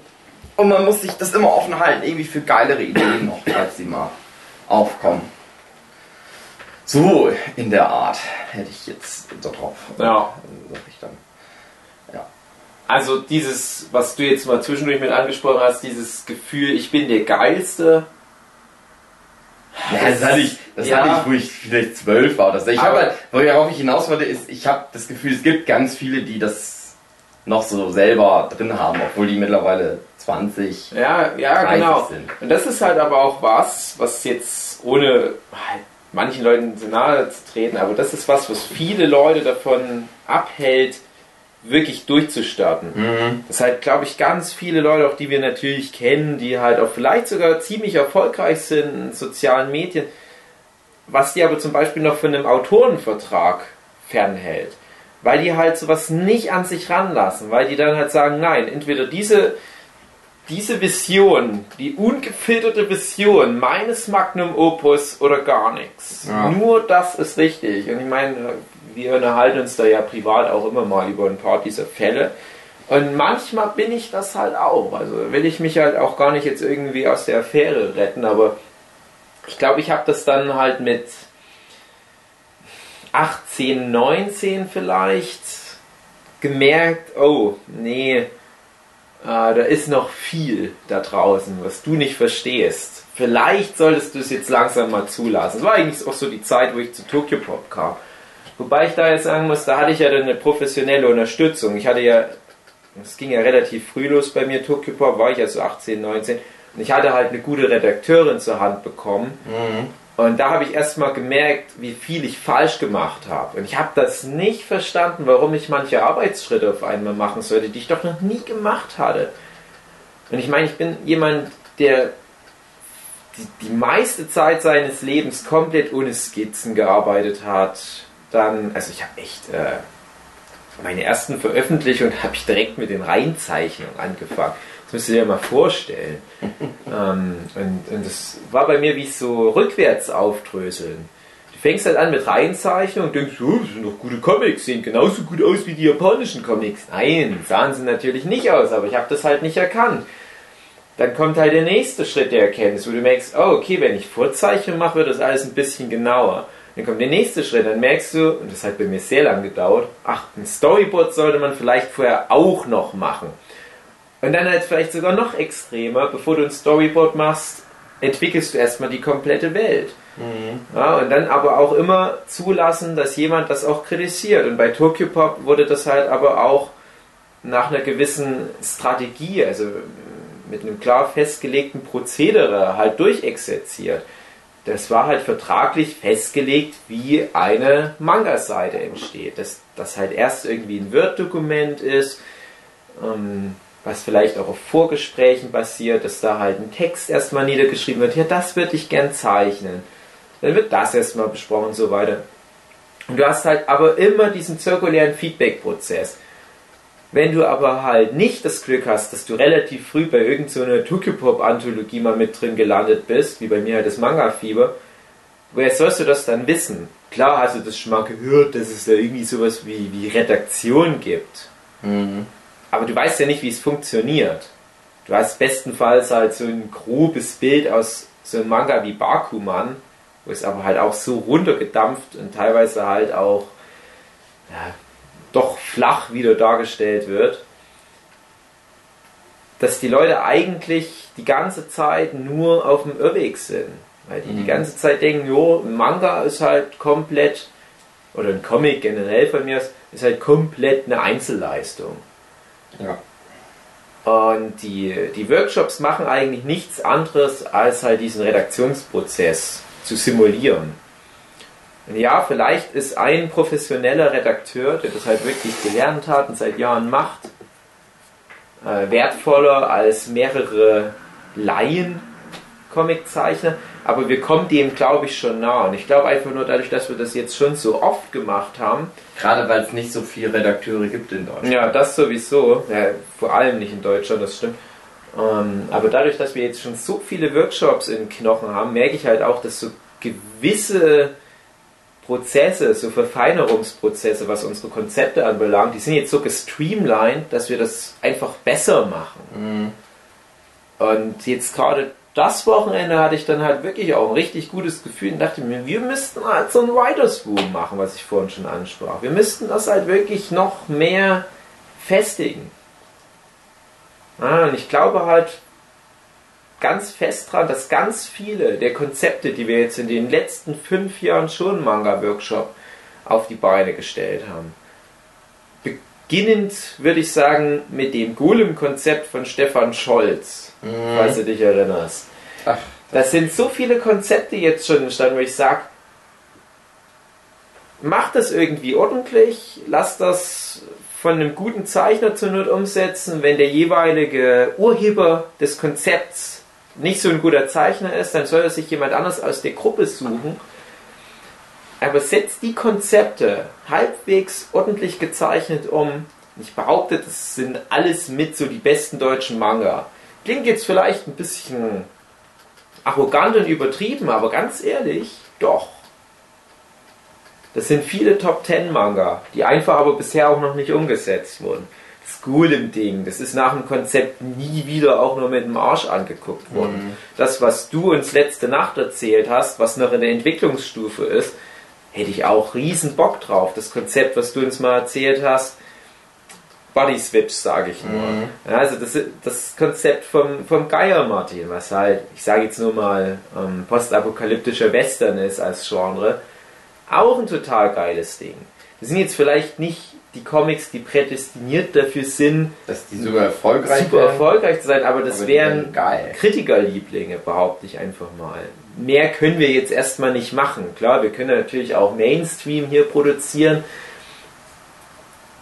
und man muss sich das immer offen halten, irgendwie für geilere Ideen noch, als sie mal aufkommen. So in der Art hätte ich jetzt so drauf. Ja. Sag ich dann. Also dieses, was du jetzt mal zwischendurch mit angesprochen hast, dieses Gefühl, ich bin der Geilste. Ja, das hatte ich, das Ja. hatte ich, wo ich vielleicht zwölf war. Oder so. Ich Aber- habe halt, worauf ich hinaus wollte, ist, ich habe das Gefühl, es gibt ganz viele, die das noch so selber drin haben, obwohl die mittlerweile 20 Ja, ja, 30 genau. sind. Und das ist halt aber auch was, was jetzt ohne halt manchen Leuten zu nahe zu treten, aber das ist was, was viele Leute davon abhält, wirklich durchzustarten. Mhm. Das halt, glaube ich, ganz viele Leute, auch die wir natürlich kennen, die halt auch vielleicht sogar ziemlich erfolgreich sind in sozialen Medien, was die aber zum Beispiel noch von einem Autorenvertrag fernhält. Weil die halt sowas nicht an sich ranlassen, weil die dann halt sagen, nein, entweder diese, diese Vision, die ungefilterte Vision meines Magnum Opus oder gar nichts. Ja. Nur das ist richtig. Und ich meine, wir unterhalten uns da ja privat auch immer mal über ein paar dieser Fälle. Und manchmal bin ich das halt auch. Also will ich mich halt auch gar nicht jetzt irgendwie aus der Affäre retten, aber ich glaube, ich habe das dann halt mit 18, 19 vielleicht gemerkt, oh, nee, äh, da ist noch viel da draußen, was du nicht verstehst. Vielleicht solltest du es jetzt langsam mal zulassen. Das war eigentlich auch so die Zeit, wo ich zu Tokyo Pop kam. Wobei ich da jetzt sagen muss, da hatte ich ja dann eine professionelle Unterstützung. Ich hatte ja, es ging ja relativ früh los bei mir, Tokyo Pop, war ich ja so 18, 19. Und ich hatte halt eine gute Redakteurin zur Hand bekommen. Und da habe ich erstmal gemerkt, wie viel ich falsch gemacht habe. Und ich habe das nicht verstanden, warum ich manche Arbeitsschritte auf einmal machen sollte, die ich doch noch nie gemacht hatte. Und ich meine, ich bin jemand, der die, die meiste Zeit seines Lebens komplett ohne Skizzen gearbeitet hat. Dann, also ich habe echt äh, meine ersten Veröffentlichungen habe ich direkt mit den Reinzeichnungen angefangen. Das müsst ihr dir mal vorstellen. ähm, und, und das war bei mir wie so rückwärts aufdröseln. Du fängst halt an mit Reinzeichnungen und denkst, oh, das sind doch gute Comics, sehen genauso gut aus wie die japanischen Comics. Nein, sahen sie natürlich nicht aus, aber ich habe das halt nicht erkannt. Dann kommt halt der nächste Schritt der Erkenntnis, wo du merkst, oh, okay, wenn ich Vorzeichnungen mache, wird das alles ein bisschen genauer. Dann kommt der nächste Schritt, dann merkst du, und das hat bei mir sehr lang gedauert, ach, ein Storyboard sollte man vielleicht vorher auch noch machen. Und dann halt vielleicht sogar noch extremer, bevor du ein Storyboard machst, entwickelst du erstmal die komplette Welt. Ja, und dann aber auch immer zulassen, dass jemand das auch kritisiert. Und bei Tokyo Pop wurde das halt aber auch nach einer gewissen Strategie, also mit einem klar festgelegten Prozedere halt durchexerziert. Das war halt vertraglich festgelegt, wie eine Manga-Seite entsteht. Dass das halt erst irgendwie ein Word-Dokument ist, ähm, was vielleicht auch auf Vorgesprächen basiert, dass da halt ein Text erstmal niedergeschrieben wird. Ja, das würde ich gern zeichnen. Dann wird das erstmal besprochen und so weiter. Und du hast halt aber immer diesen zirkulären Feedback-Prozess. Wenn du aber halt nicht das Glück hast, dass du relativ früh bei irgendeiner so Tokyo-Pop-Anthologie mal mit drin gelandet bist, wie bei mir halt das Manga-Fieber, woher sollst du das dann wissen? Klar hast du das schon mal gehört, dass es da irgendwie sowas wie, wie Redaktion gibt. Aber du weißt ja nicht, wie es funktioniert. Du hast bestenfalls halt so ein grobes Bild aus so einem Manga wie Bakuman, wo es aber halt auch so runtergedampft und teilweise halt auch ja, doch flach wieder dargestellt wird, dass die Leute eigentlich die ganze Zeit nur auf dem Irrweg sind. Weil die die ganze Zeit denken, jo, ein Manga ist halt komplett, oder ein Comic generell von mir ist, ist halt komplett eine Einzelleistung. Ja. Und die, die Workshops machen eigentlich nichts anderes, als halt diesen Redaktionsprozess zu simulieren. Und ja, vielleicht ist ein professioneller Redakteur, der das halt wirklich gelernt hat und seit Jahren macht, äh, wertvoller als mehrere Laien Comiczeichner, aber wir kommen dem, glaube ich, schon nah. Und ich glaube einfach nur dadurch, dass wir das jetzt schon so oft gemacht haben, Gerade weil es nicht so viele Redakteure gibt in Deutschland. ja, das sowieso. Ja, vor allem nicht in Deutschland, das stimmt. Ähm, aber dadurch, dass wir jetzt schon so viele Workshops in Knochen haben, merke ich halt auch, dass so gewisse Prozesse, so Verfeinerungsprozesse, was unsere Konzepte anbelangt, die sind jetzt so gestreamlined, dass wir das einfach besser machen. Mhm. Und jetzt gerade das Wochenende hatte ich dann halt wirklich auch ein richtig gutes Gefühl und dachte mir, wir müssten halt so ein Writers Room machen, was ich vorhin schon ansprach. Wir müssten das halt wirklich noch mehr festigen. Ja, und ich glaube halt ganz fest dran, dass ganz viele der Konzepte, die wir jetzt in den letzten fünf Jahren schon Manga-Workshop auf die Beine gestellt haben, beginnend würde ich sagen mit dem Golem-Konzept von Stefan Scholz, mhm. falls du dich erinnerst. Ach. Das sind so viele Konzepte jetzt schon entstanden, wo ich sage, mach das irgendwie ordentlich, lass das von einem guten Zeichner zur Not umsetzen. Wenn der jeweilige Urheber des Konzepts nicht so ein guter Zeichner ist, dann soll er sich jemand anders aus der Gruppe suchen. Aber setzt die Konzepte halbwegs ordentlich gezeichnet um. Ich behaupte, das sind alles mit so die besten deutschen Manga. Klingt jetzt vielleicht ein bisschen arrogant und übertrieben, aber ganz ehrlich, doch. Das sind viele Top Ten Manga, die einfach aber bisher auch noch nicht umgesetzt wurden. Das Golem-Ding, das ist nach dem Konzept nie wieder auch nur mit dem Arsch angeguckt worden. Mhm. Das, was du uns letzte Nacht erzählt hast, was noch in der Entwicklungsstufe ist, hätte ich auch riesen Bock drauf. Das Konzept, was du uns mal erzählt hast, Body Switch, sage ich nur. Mhm. also das, das Konzept vom, vom Geier Martin, was halt, ich sage jetzt nur mal, ähm, postapokalyptischer Western ist als Genre, auch ein total geiles Ding. Das sind jetzt vielleicht nicht die Comics, die prädestiniert dafür sind, dass die sogar erfolgreich, super erfolgreich zu sein, aber das aber wären Kritikerlieblinge, behaupte ich einfach mal. Mehr können wir jetzt erstmal nicht machen. Klar, wir können natürlich auch Mainstream hier produzieren,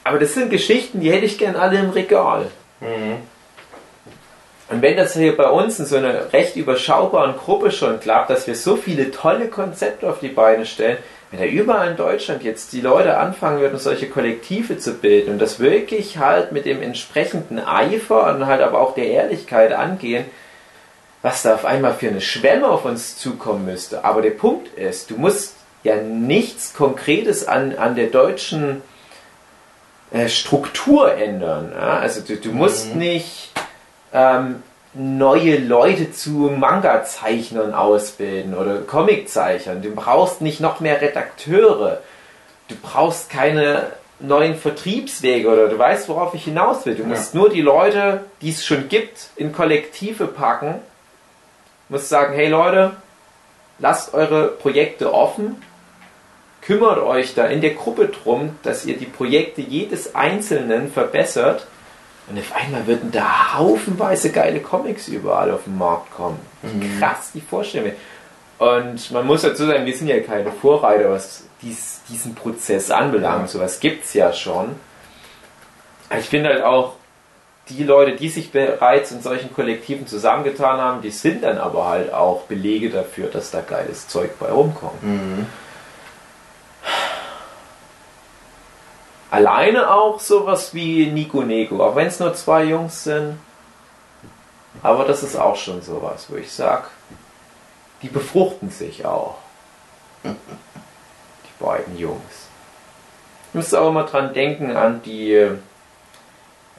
aber das sind Geschichten, die hätte ich gern alle im Regal. Mhm. Und wenn das hier bei uns in so einer recht überschaubaren Gruppe schon klappt, dass wir so viele tolle Konzepte auf die Beine stellen, wenn da überall in Deutschland jetzt die Leute anfangen würden, solche Kollektive zu bilden und das wirklich halt mit dem entsprechenden Eifer und halt aber auch der Ehrlichkeit angehen, was da auf einmal für eine Schwemme auf uns zukommen müsste. Aber der Punkt ist, du musst ja nichts Konkretes an, an der deutschen äh, Struktur ändern. Ja? Also du, du musst mhm. nicht ähm, neue Leute zu Manga-Zeichnern ausbilden oder Comic-Zeichnern. Du brauchst nicht noch mehr Redakteure. Du brauchst keine neuen Vertriebswege oder du weißt, worauf ich hinaus will. Du ja. musst nur die Leute, die es schon gibt, in Kollektive packen. Du musst sagen, hey Leute, lasst eure Projekte offen, kümmert euch da in der Gruppe drum, dass ihr die Projekte jedes Einzelnen verbessert und auf einmal würden da haufenweise geile Comics überall auf den Markt kommen. Mhm. Krass, die Vorstellung. Und man muss dazu sagen, wir sind ja keine Vorreiter, was dies, diesen Prozess anbelangt. Ja. Sowas gibt es ja schon. Ich finde halt auch, die Leute, die sich bereits in solchen Kollektiven zusammengetan haben, die sind dann aber halt auch Belege dafür, dass da geiles Zeug bei rumkommt. Mhm. Alleine auch sowas wie Nico Nego, auch wenn es nur zwei Jungs sind. Aber das ist auch schon sowas, wo ich sage, die befruchten sich auch. Die beiden Jungs. Ich müsste auch immer dran denken an die äh,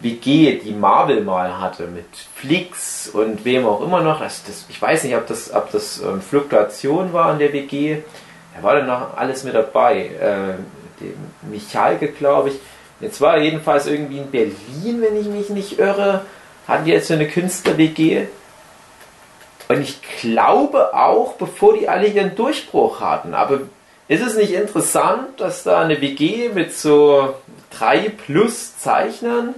WG, die Marvel mal hatte, mit Flix und wem auch immer noch. Also das, ich weiß nicht, ob das, ob das ähm, Fluktuation war an der WG. Da war dann noch alles mit dabei. Äh, dem Michalke, glaube ich. Jetzt war er jedenfalls irgendwie in Berlin, wenn ich mich nicht irre. Hatten die jetzt so eine Künstler-WG. Und ich glaube auch, bevor die alle ihren Durchbruch hatten. Aber ist es nicht interessant, dass da eine WG mit so drei plus Zeichnern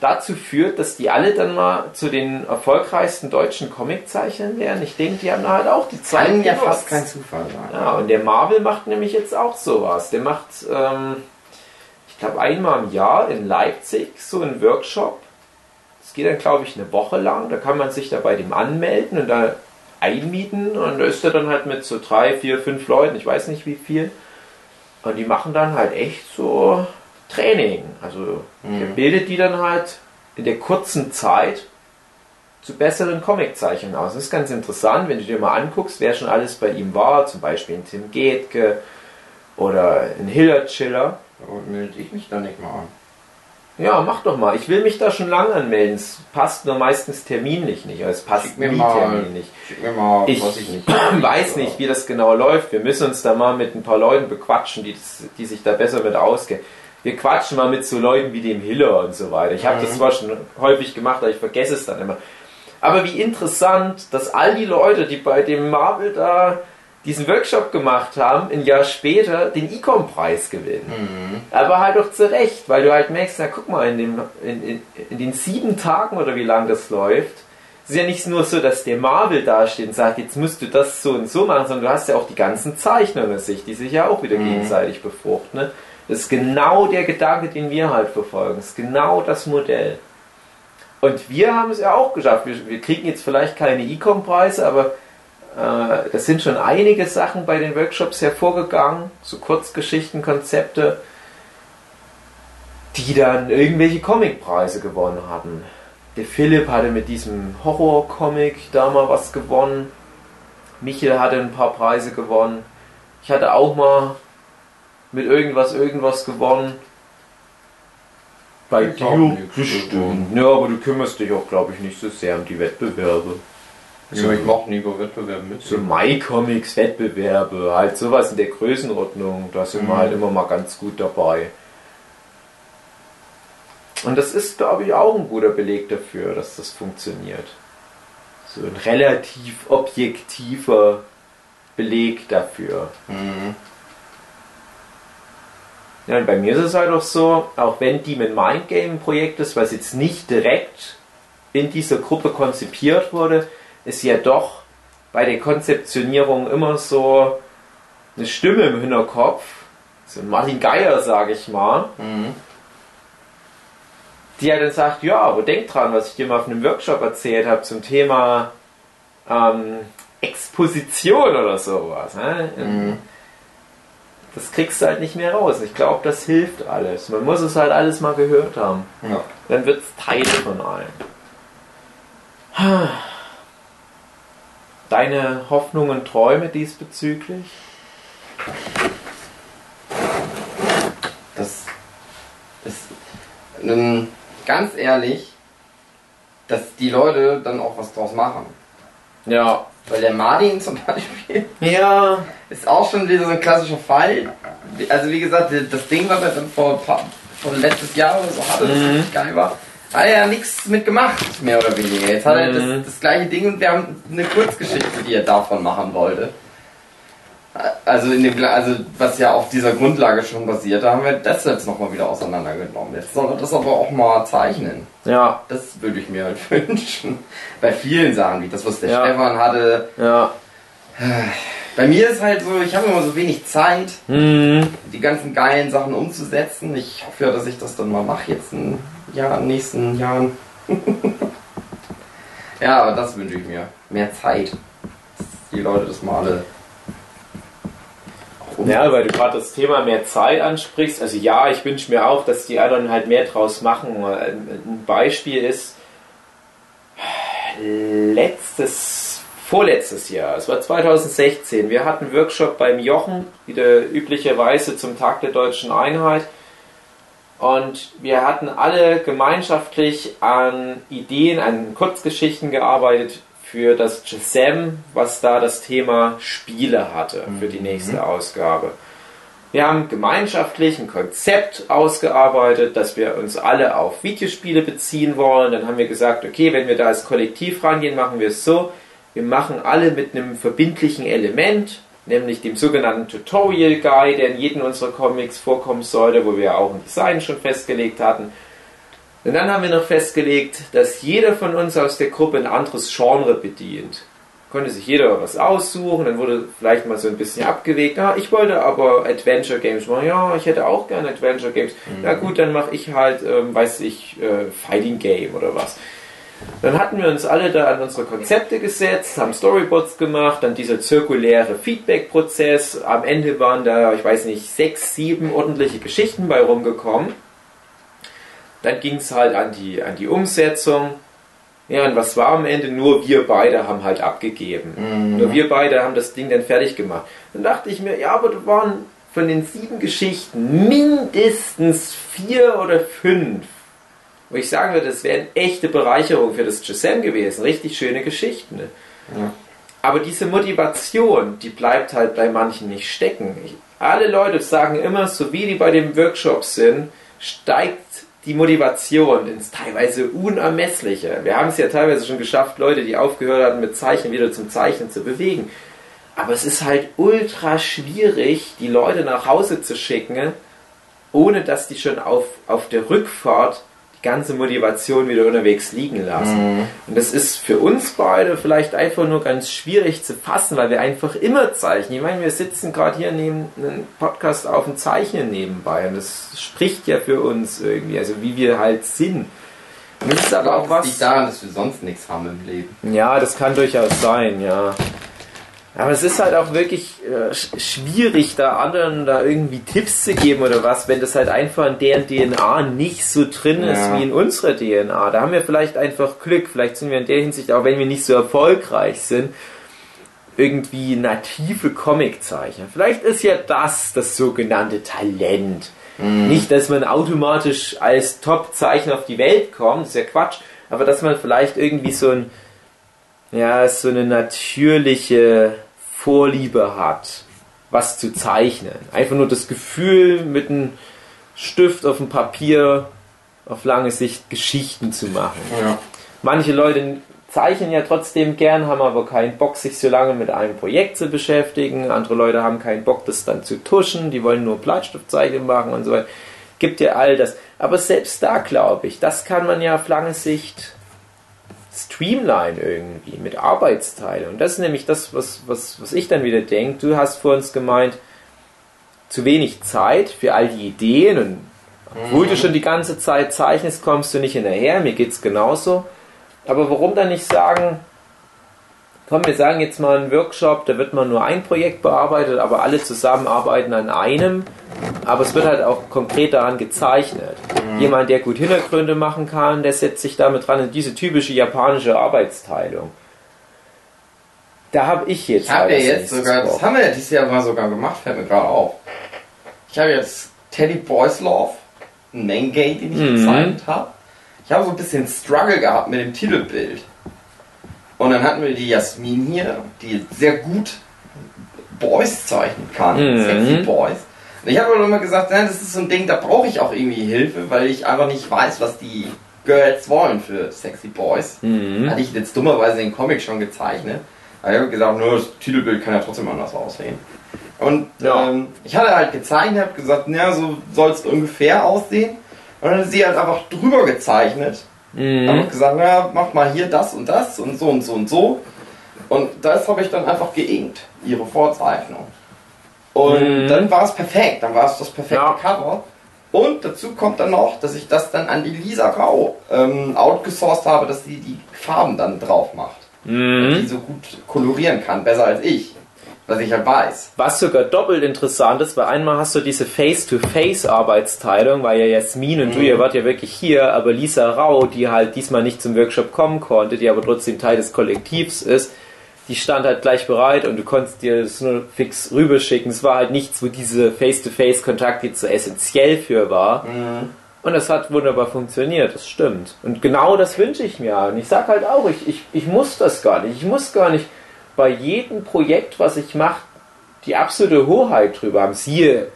dazu führt, dass die alle dann mal zu den erfolgreichsten deutschen Comiczeichnern werden. Ich denke, die haben da halt auch die Zeit. Kann ja fast kein Zufall sein. Ja, und der Marvel macht nämlich jetzt auch sowas. Der macht, ähm, ich glaube, einmal im Jahr in Leipzig so einen Workshop. Das geht dann, glaube ich, eine Woche lang. Da kann man sich da bei dem anmelden und da einmieten. Und da ist er dann halt mit so drei, vier, fünf Leuten, ich weiß nicht wie viel. Und die machen dann halt echt so Training. Also mhm. er bildet die dann halt in der kurzen Zeit zu besseren Comiczeichnern aus. Das ist ganz interessant, wenn du dir mal anguckst, wer schon alles bei ihm war, zum Beispiel Tim Gethke Oder ein Hiller-Chiller. Da melde ich mich da nicht mal an. Ja, mach doch mal. Ich will mich da schon lange anmelden. Es passt nur meistens terminlich nicht. Also es passt Schick mir nie mal- terminlich. Schick mir mal, Ich ich nicht. weiß nicht, wie das genau läuft. Wir müssen uns da mal mit ein paar Leuten bequatschen, die, das- die sich da besser mit auskennen. Wir quatschen mal mit so Leuten wie dem Hiller und so weiter. Ich habe das zwar schon häufig gemacht, aber ich vergesse es dann immer. Aber wie interessant, dass all die Leute, die bei dem Marvel da diesen Workshop gemacht haben, ein Jahr später den Ecom-Preis gewinnen. Aber halt doch zu Recht, weil du halt merkst, na guck mal, in, dem, in, in, in den sieben Tagen oder wie lang das läuft, ist ja nicht nur so, dass der Marvel dasteht und sagt, jetzt musst du das so und so machen, sondern du hast ja auch die ganzen Zeichner mit sich, die sich ja auch wieder gegenseitig befruchten. Ne? Das ist genau der Gedanke, den wir halt verfolgen. Das ist genau das Modell. Und wir haben es ja auch geschafft. Wir, wir kriegen jetzt vielleicht keine E-Com-Preise, aber äh, das sind schon einige Sachen bei den Workshops hervorgegangen, so Kurzgeschichten, Konzepte, die dann irgendwelche Comicpreise gewonnen hatten. Der Philipp hatte mit diesem Horror-Comic da mal was gewonnen. Michael hatte ein paar Preise gewonnen. Ich hatte auch mal mit irgendwas irgendwas gewonnen. Bei Ich dir bestimmt. Ja, aber du kümmerst dich auch, glaube ich, nicht so sehr um die Wettbewerbe. Ja, ich mach nie bei Wettbewerben mit. So My-Comics, Wettbewerbe, halt sowas in der Größenordnung, da sind wir Mhm. halt immer mal ganz gut dabei. Und das ist, glaube ich, auch ein guter Beleg dafür, dass das funktioniert. So ein relativ objektiver Beleg dafür. Mhm. Ja, und bei mir ist es halt auch so, auch wenn Demon Mind Game ein Projekt ist, was jetzt nicht direkt in dieser Gruppe konzipiert wurde, ist ja doch bei der Konzeptionierung immer so eine Stimme im Hinterkopf, so ein Martin Geier, sage ich mal, Mhm. die ja dann sagt, ja, aber denk dran, was ich dir mal auf einem Workshop erzählt habe zum Thema ähm, Exposition oder sowas. Ne? Mhm. Das kriegst du halt nicht mehr raus. Ich glaube, das hilft alles. Man muss es halt alles mal gehört haben. Ja. Dann wird es Teil von allem. Deine Hoffnungen und Träume diesbezüglich? Das ist ähm, ganz ehrlich, dass die Leute dann auch was draus machen. Ja. Weil der Martin zum Beispiel Ja. ist auch schon wieder so ein klassischer Fall. Also wie gesagt, das Ding, was er dann vor, ein paar- vor letztes Jahr oder so hatte, das Mhm. richtig geil war, hat er ja nichts mitgemacht, mehr oder weniger. Jetzt hat er Mhm. das, das gleiche Ding und wir haben eine Kurzgeschichte, die er davon machen wollte. Also, in dem, also was ja auf dieser Grundlage schon basiert, da haben wir das jetzt nochmal wieder auseinandergenommen. Jetzt soll er das aber auch mal zeichnen. Ja. Das würde ich mir halt wünschen. Bei vielen Sachen, wie das, was der Ja. Stefan hatte. Ja. Bei mir ist halt so, ich habe immer so wenig Zeit, Hm. die ganzen geilen Sachen umzusetzen. Ich hoffe ja, dass ich das dann mal mache jetzt in Jahr, in den nächsten Jahren. ja, aber das wünsche ich mir. Mehr Zeit. Dass die Leute das mal alle. Um- Ja, weil du gerade das Thema mehr Zeit ansprichst. Also ja, ich wünsche mir auch, dass die anderen halt mehr draus machen. Ein ein Beispiel ist letztes, vorletztes Jahr, es war 2016. Wir hatten einen Workshop beim Jochen, wieder üblicherweise zum Tag der deutschen Einheit. Und wir hatten alle gemeinschaftlich an Ideen, an Kurzgeschichten gearbeitet für das GSM, was da das Thema Spiele hatte für die nächste Ausgabe. Wir haben gemeinschaftlich ein Konzept ausgearbeitet, dass wir uns alle auf Videospiele beziehen wollen. Dann haben wir gesagt, okay, wenn wir da als Kollektiv rangehen, machen wir es so. Wir machen alle mit einem verbindlichen Element, nämlich dem sogenannten Tutorial Guide, der in jedem unserer Comics vorkommen sollte, wo wir auch ein Design schon festgelegt hatten. Und dann haben wir noch festgelegt, dass jeder von uns aus der Gruppe ein anderes Genre bedient. Konnte sich jeder was aussuchen, dann wurde vielleicht mal so ein bisschen abgewegt. Ah, ich wollte aber Adventure Games machen. Ja, ich hätte auch gerne Adventure Games. Na gut, dann mache ich halt, ähm, weiß ich, äh, Fighting Game oder was. Dann hatten wir uns alle da an unsere Konzepte gesetzt, haben Storyboards gemacht, dann dieser zirkuläre Feedback-Prozess. Am Ende waren da, ich weiß nicht, sechs, sieben ordentliche Geschichten bei rumgekommen. Dann ging es halt an die, an die Umsetzung. Ja, und was war am Ende? Nur wir beide haben halt abgegeben. Nur wir beide haben das Ding dann fertig gemacht. Dann dachte ich mir, ja, aber da waren von den sieben Geschichten mindestens vier oder fünf, wo ich sagen würde, das wären echte Bereicherung für das GSM gewesen. Richtig schöne Geschichten. Ja. Aber diese Motivation, die bleibt halt bei manchen nicht stecken. Ich, alle Leute sagen immer, so wie die bei den Workshops sind, steigt die Motivation ins teilweise Unermessliche. Wir haben es ja teilweise schon geschafft, Leute, die aufgehört hatten mit Zeichnen, wieder zum Zeichnen zu bewegen. Aber es ist halt ultra schwierig, die Leute nach Hause zu schicken, ohne dass die schon auf, auf der Rückfahrt ganze Motivation wieder unterwegs liegen lassen. Mhm. Und das ist für uns beide vielleicht einfach nur ganz schwierig zu fassen, weil wir einfach immer zeichnen. Ich meine, wir sitzen gerade hier neben einem Podcast auf dem Zeichnen nebenbei und das spricht ja für uns irgendwie, also wie wir halt sind. Und das ist aber auch was. Das liegt daran, dass wir sonst nichts haben im Leben. Ja, das kann durchaus sein, ja. Aber es ist halt auch wirklich äh, schwierig, da anderen da irgendwie Tipps zu geben oder was, wenn das halt einfach in deren DNA nicht so drin ja. ist wie in unserer DNA. Da haben wir vielleicht einfach Glück. Vielleicht sind wir in der Hinsicht, auch wenn wir nicht so erfolgreich sind, irgendwie native Comiczeichner. Vielleicht ist ja das das sogenannte Talent. Mhm. Nicht, dass man automatisch als Top-Zeichner auf die Welt kommt, ist ja Quatsch, aber dass man vielleicht irgendwie so ein ja, so eine natürliche Vorliebe hat, was zu zeichnen. Einfach nur das Gefühl, mit einem Stift auf dem Papier auf lange Sicht Geschichten zu machen. Ja. Manche Leute zeichnen ja trotzdem gern, haben aber keinen Bock, sich so lange mit einem Projekt zu beschäftigen. Andere Leute haben keinen Bock, das dann zu tuschen, die wollen nur Bleistiftzeichnung machen und so weiter. Gibt ja all das. Aber selbst da glaube ich, das kann man ja auf lange Sicht Streamline irgendwie, mit Arbeitsteile. Und das ist nämlich das, was, was, was ich dann wieder denke. Du hast vor uns gemeint, zu wenig Zeit für all die Ideen und obwohl mhm. du schon die ganze Zeit zeichnest, kommst du nicht hinterher. Mir geht es genauso. Aber warum dann nicht sagen, komm, wir sagen jetzt mal einen Workshop, da wird man nur ein Projekt bearbeitet, aber alle zusammen arbeiten an einem. Aber es wird halt auch konkret daran gezeichnet. Mhm. Jemand, der gut Hintergründe machen kann, der setzt sich damit dran in diese typische japanische Arbeitsteilung. Da habe ich jetzt. Ich habe ja jetzt sogar, das haben wir ja dieses Jahr mal sogar gemacht, fällt mir gerade auf. Ich habe jetzt Teddy Boys Love, ein Main Gate, den ich mhm. gezeichnet habe. Ich habe so ein bisschen Struggle gehabt mit dem Titelbild. Und dann hatten wir die Jasmin hier, die sehr gut Boys zeichnen kann, mhm. sexy Boys. Ich habe aber immer gesagt, nein, das ist so ein Ding, da brauche ich auch irgendwie Hilfe, weil ich einfach nicht weiß, was die Girls wollen für sexy Boys. Mhm. Hatte ich jetzt dummerweise den Comic schon gezeichnet. Aber ich habe gesagt, nur das Titelbild kann ja trotzdem anders aussehen. Und ja. ähm, ich hatte halt gezeichnet, habe gesagt, naja, so soll es ungefähr aussehen. Und dann hat sie halt einfach drüber gezeichnet Mhm. Habe gesagt, na, mach mal hier das und das und so und so und so. Und das habe ich dann einfach geinkt, ihre Vorzeichnung. Und mhm. dann war es perfekt, dann war es das perfekte ja. Cover. Und dazu kommt dann noch, dass ich das dann an die Lisa Rau ähm, outgesourced habe, dass sie die Farben dann drauf macht. Mhm. Die so gut kolorieren kann, besser als ich was ich halt weiß. Was sogar doppelt interessant ist, weil einmal hast du diese Face-to-Face-Arbeitsteilung, weil ja Jasmin und mhm. du, ihr wart ja wirklich hier, aber Lisa Rau, die halt diesmal nicht zum Workshop kommen konnte, die aber trotzdem Teil des Kollektivs ist, die stand halt gleich bereit und du konntest dir das nur fix rüberschicken. Es war halt nichts, wo diese Face-to-Face-Kontakt jetzt so essentiell für war. Mhm. Und das hat wunderbar funktioniert, das stimmt. Und genau das wünsche ich mir. Und ich sag halt auch, ich, ich, ich muss das gar nicht. Ich muss gar nicht bei jedem Projekt, was ich mache, die absolute Hoheit drüber haben. Siehe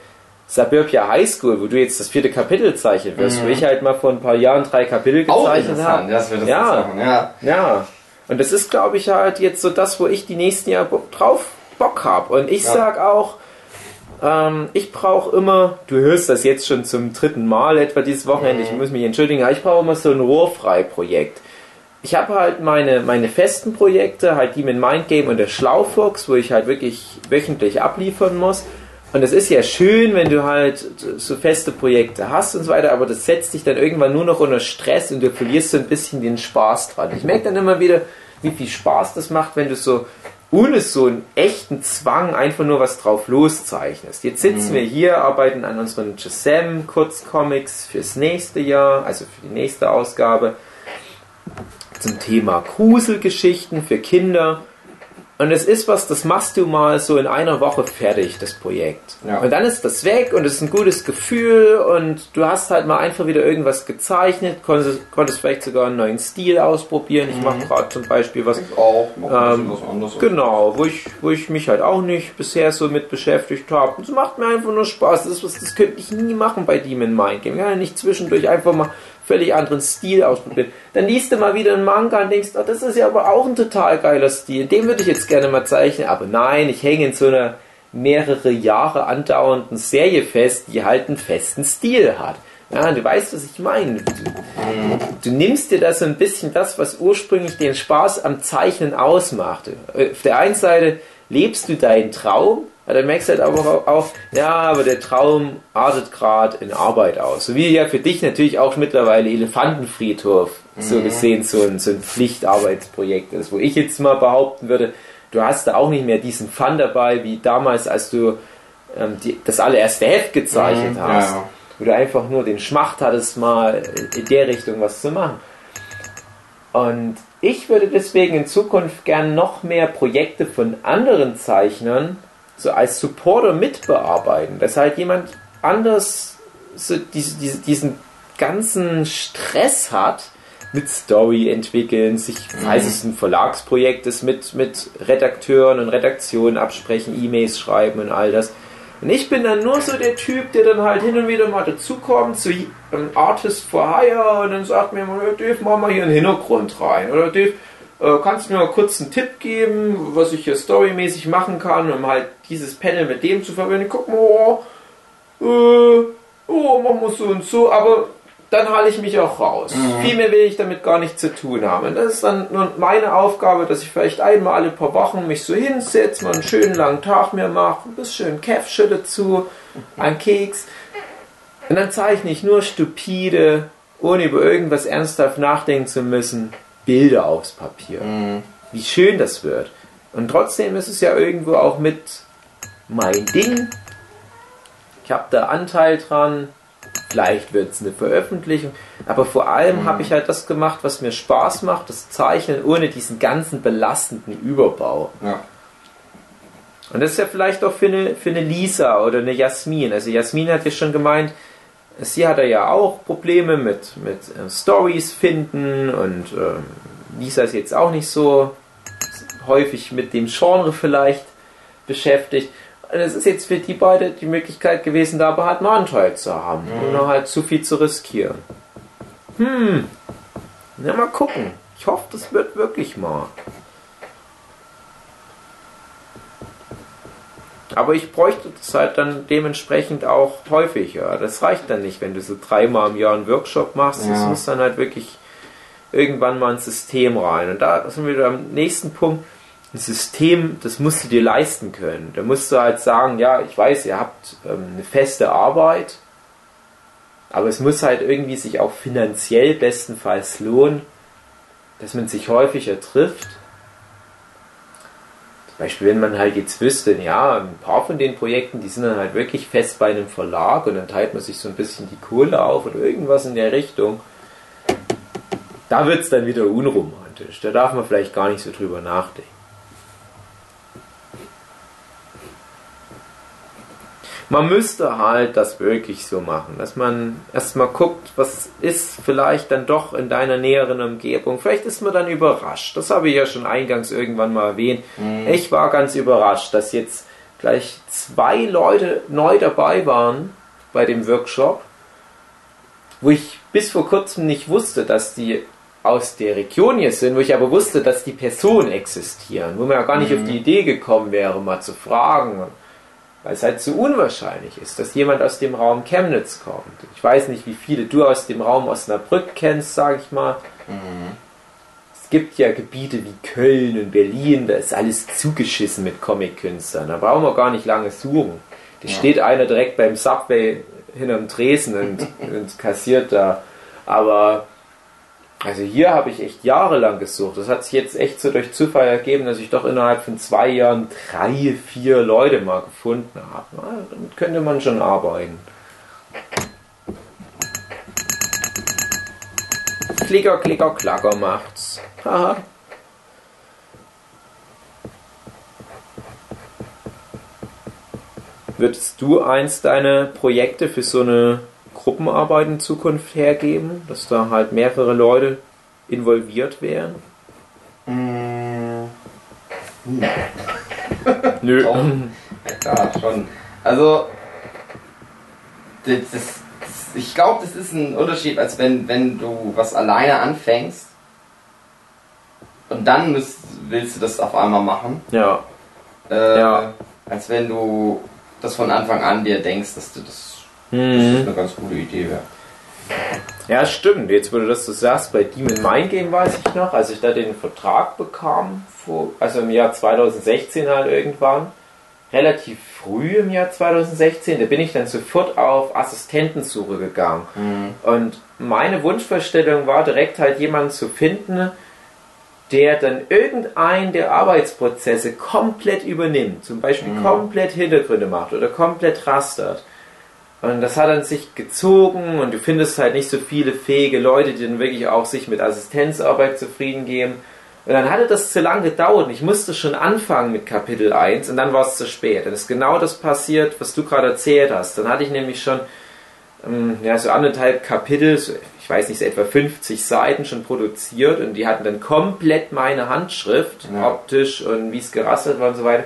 Suburbia High School, wo du jetzt das vierte Kapitel zeichnen wirst, mhm. wo ich halt mal vor ein paar Jahren drei Kapitel gezeichnet habe. Dass wir das ja, machen. ja, ja. Und das ist, glaube ich, halt jetzt so das, wo ich die nächsten Jahre drauf Bock habe. Und ich ja. sag auch, ähm, ich brauche immer, du hörst das jetzt schon zum dritten Mal etwa dieses Wochenende, mhm. ich muss mich entschuldigen, aber ich brauche immer so ein Rohrfrei-Projekt ich habe halt meine, meine festen Projekte, halt die mit Mindgame und der Schlaufuchs, wo ich halt wirklich wöchentlich abliefern muss. Und es ist ja schön, wenn du halt so feste Projekte hast und so weiter, aber das setzt dich dann irgendwann nur noch unter Stress und du verlierst so ein bisschen den Spaß dran. Ich merke dann immer wieder, wie viel Spaß das macht, wenn du so ohne so einen echten Zwang einfach nur was drauf loszeichnest. Jetzt sitzen mhm. wir hier, arbeiten an unseren Gisem Kurzcomics fürs nächste Jahr, also für die nächste Ausgabe zum Thema Gruselgeschichten für Kinder. Und es ist was, das machst du mal so in einer Woche fertig, das Projekt. Ja. Und dann ist das weg und es ist ein gutes Gefühl und du hast halt mal einfach wieder irgendwas gezeichnet, konntest, konntest vielleicht sogar einen neuen Stil ausprobieren. Ich mache gerade zum Beispiel was, Auch, ein bisschen Ähm, was anderes. genau, wo ich, wo ich mich halt auch nicht bisher so mit beschäftigt habe. Und es macht mir einfach nur Spaß. Das ist was, das könnte ich nie machen bei Demon Mind Game. Ich kann ja nicht zwischendurch einfach mal völlig anderen Stil ausprobieren. Dann liest du mal wieder einen Manga und denkst, oh, das ist ja aber auch ein total geiler Stil. Den würde ich jetzt gerne mal zeichnen. Aber nein, ich hänge in so einer mehrere Jahre andauernden Serie fest, die halt einen festen Stil hat. Ja, du weißt, was ich meine. Du, du nimmst dir da so ein bisschen das, was ursprünglich den Spaß am Zeichnen ausmachte. Auf der einen Seite lebst du deinen Traum, aber dann merkst du halt aber auch, auch ja, aber der Traum artet gerade in Arbeit aus. So wie ja für dich natürlich auch mittlerweile Elefantenfriedhof so gesehen so ein, so ein Pflichtarbeitsprojekt ist, wo ich jetzt mal behaupten würde, du hast da auch nicht mehr diesen Fun dabei, wie damals, als du ähm, die, das allererste Heft gezeichnet Mhm, hast. ja. Wo du einfach nur den Schmacht hattest, mal in der Richtung was zu machen. Und ich würde deswegen in Zukunft gern noch mehr Projekte von anderen Zeichnern so als Supporter mitbearbeiten. Dass halt jemand anders so diese, diese, diesen ganzen Stress hat mit Story entwickeln, sich, falls es ein Verlagsprojekt ist, mit, mit Redakteuren und Redaktionen absprechen, E-Mails schreiben und all das. Und ich bin dann nur so der Typ, der dann halt hin und wieder mal dazukommt, zu einem Artist for Hire und dann sagt mir Dave, mach mal hier einen Hintergrund rein. Oder Dave, äh, kannst du mir mal kurz einen Tipp geben, was ich hier storymäßig machen kann, um halt dieses Panel mit dem zu verbinden. Guck mal, oh, äh, oh, machen wir so und so, aber dann halte ich mich auch raus. Viel mehr will ich damit gar nicht zu tun haben. Und das ist dann nur meine Aufgabe, dass ich vielleicht einmal alle paar Wochen mich so hinsetze, mal einen schönen langen Tag mir mache, ein bisschen Käffchen dazu, ein Keks. Und dann zeichne ich nur stupide, ohne über irgendwas ernsthaft nachdenken zu müssen, Bilder aufs Papier. Wie schön das wird. Und trotzdem ist es ja irgendwo auch mit mein Ding. Ich habe da Anteil dran. Vielleicht wird es eine Veröffentlichung. Aber vor allem habe ich halt das gemacht, was mir Spaß macht, das Zeichnen ohne diesen ganzen belastenden Überbau. Ja. Und das ist ja vielleicht auch für eine, für eine Lisa oder eine Jasmin. Also Jasmin hat ja schon gemeint, sie hatte ja auch Probleme mit, mit äh, Stories finden und ähm, Lisa ist jetzt auch nicht so häufig mit dem Genre vielleicht beschäftigt. Und es ist jetzt für die beide die Möglichkeit gewesen, da aber halt einen Anteil zu haben, ohne halt zu viel zu riskieren. Hm, na mal gucken. Ich hoffe, das wird wirklich mal. Aber ich bräuchte das halt dann dementsprechend auch häufiger. Das reicht dann nicht, wenn du so dreimal im Jahr einen Workshop machst. Es Ja. muss dann halt wirklich irgendwann mal ein System rein. Und da sind wir wieder am nächsten Punkt. Ein System, das musst du dir leisten können. Da musst du halt sagen, ja, ich weiß, ihr habt ähm, eine feste Arbeit, aber es muss halt irgendwie sich auch finanziell bestenfalls lohnen, dass man sich häufiger trifft. Beispiel, wenn man halt jetzt wüsste, ja, ein paar von den Projekten, die sind dann halt wirklich fest bei einem Verlag und dann teilt man sich so ein bisschen die Kohle auf oder irgendwas in der Richtung. Da wird es dann wieder unromantisch. Da darf man vielleicht gar nicht so drüber nachdenken. Man müsste halt das wirklich so machen, dass man erstmal guckt, was ist vielleicht dann doch in deiner näheren Umgebung. Vielleicht ist man dann überrascht. Das habe ich ja schon eingangs irgendwann mal erwähnt. Ich war ganz überrascht, dass jetzt gleich zwei Leute neu dabei waren bei dem Workshop, wo ich bis vor kurzem nicht wusste, dass die aus der Region hier sind, wo ich aber wusste, dass die Personen existieren, wo man ja gar nicht auf die Idee gekommen wäre, mal zu fragen, weil es halt so unwahrscheinlich ist, dass jemand aus dem Raum Chemnitz kommt. Ich weiß nicht, wie viele du aus dem Raum Osnabrück kennst, sage ich mal. Es gibt ja Gebiete wie Köln und Berlin, da ist alles zugeschissen mit Comic-Künstlern. Da brauchen wir gar nicht lange suchen. Da steht einer direkt beim Subway hinterm Tresen und, und kassiert da. Aber also hier habe ich echt jahrelang gesucht. Das hat sich jetzt echt so durch Zufall ergeben, dass ich doch innerhalb von zwei Jahren drei, vier Leute mal gefunden habe. Na, damit könnte man schon arbeiten. Klicker, klicker, klacker macht's. Haha. Würdest du eins deine Projekte für so eine Gruppenarbeit in Zukunft hergeben, dass da halt mehrere Leute involviert wären? Mm, Nö. Doch. Ja, schon. Also, das, das, das, ich glaube, das ist ein Unterschied, als wenn, wenn du was alleine anfängst und dann müsst, willst du das auf einmal machen. Ja. Äh, Ja. Als wenn du das von Anfang an dir denkst, dass du das, das Mhm. eine ganz gute Idee wäre. Ja, stimmt. Jetzt, wo du das so sagst, bei Demon Mind Game weiß ich noch, als ich da den Vertrag bekam, vor, also im Jahr 2016 halt irgendwann, relativ früh im Jahr 2016, da bin ich dann sofort auf Assistentensuche gegangen. Und meine Wunschvorstellung war direkt halt jemanden zu finden, der dann irgendeinen der Arbeitsprozesse komplett übernimmt. Zum Beispiel komplett Hintergründe macht oder komplett rastert. Und das hat dann sich gezogen und du findest halt nicht so viele fähige Leute, die dann wirklich auch sich mit Assistenzarbeit zufrieden geben. Und dann hatte das zu lange gedauert und ich musste schon anfangen mit Kapitel 1 und dann war es zu spät. Dann ist genau das passiert, was du gerade erzählt hast. Dann hatte ich nämlich schon ähm, ja, so anderthalb Kapitel, so, ich weiß nicht, so etwa 50 Seiten schon produziert und die hatten dann komplett meine Handschrift, Ja. optisch und wie es gerastert war und so weiter.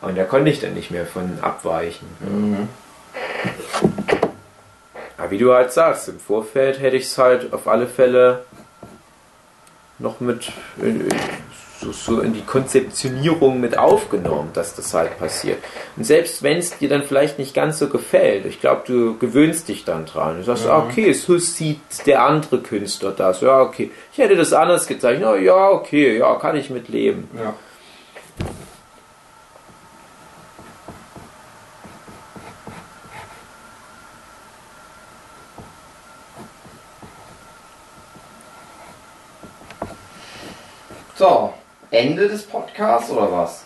Und da konnte ich dann nicht mehr von abweichen. Aber wie du halt sagst, im Vorfeld hätte ich es halt auf alle Fälle noch mit in, so, so in die Konzeptionierung mit aufgenommen, dass das halt passiert. Und selbst wenn es dir dann vielleicht nicht ganz so gefällt, ich glaube, du gewöhnst dich dann dran. Du sagst, ah, okay, so sieht der andere Künstler das. Ja, okay. Ich hätte das anders gezeichnet. Oh, ja, okay, ja, kann ich mit leben. Ja. So, Ende des Podcasts oder was?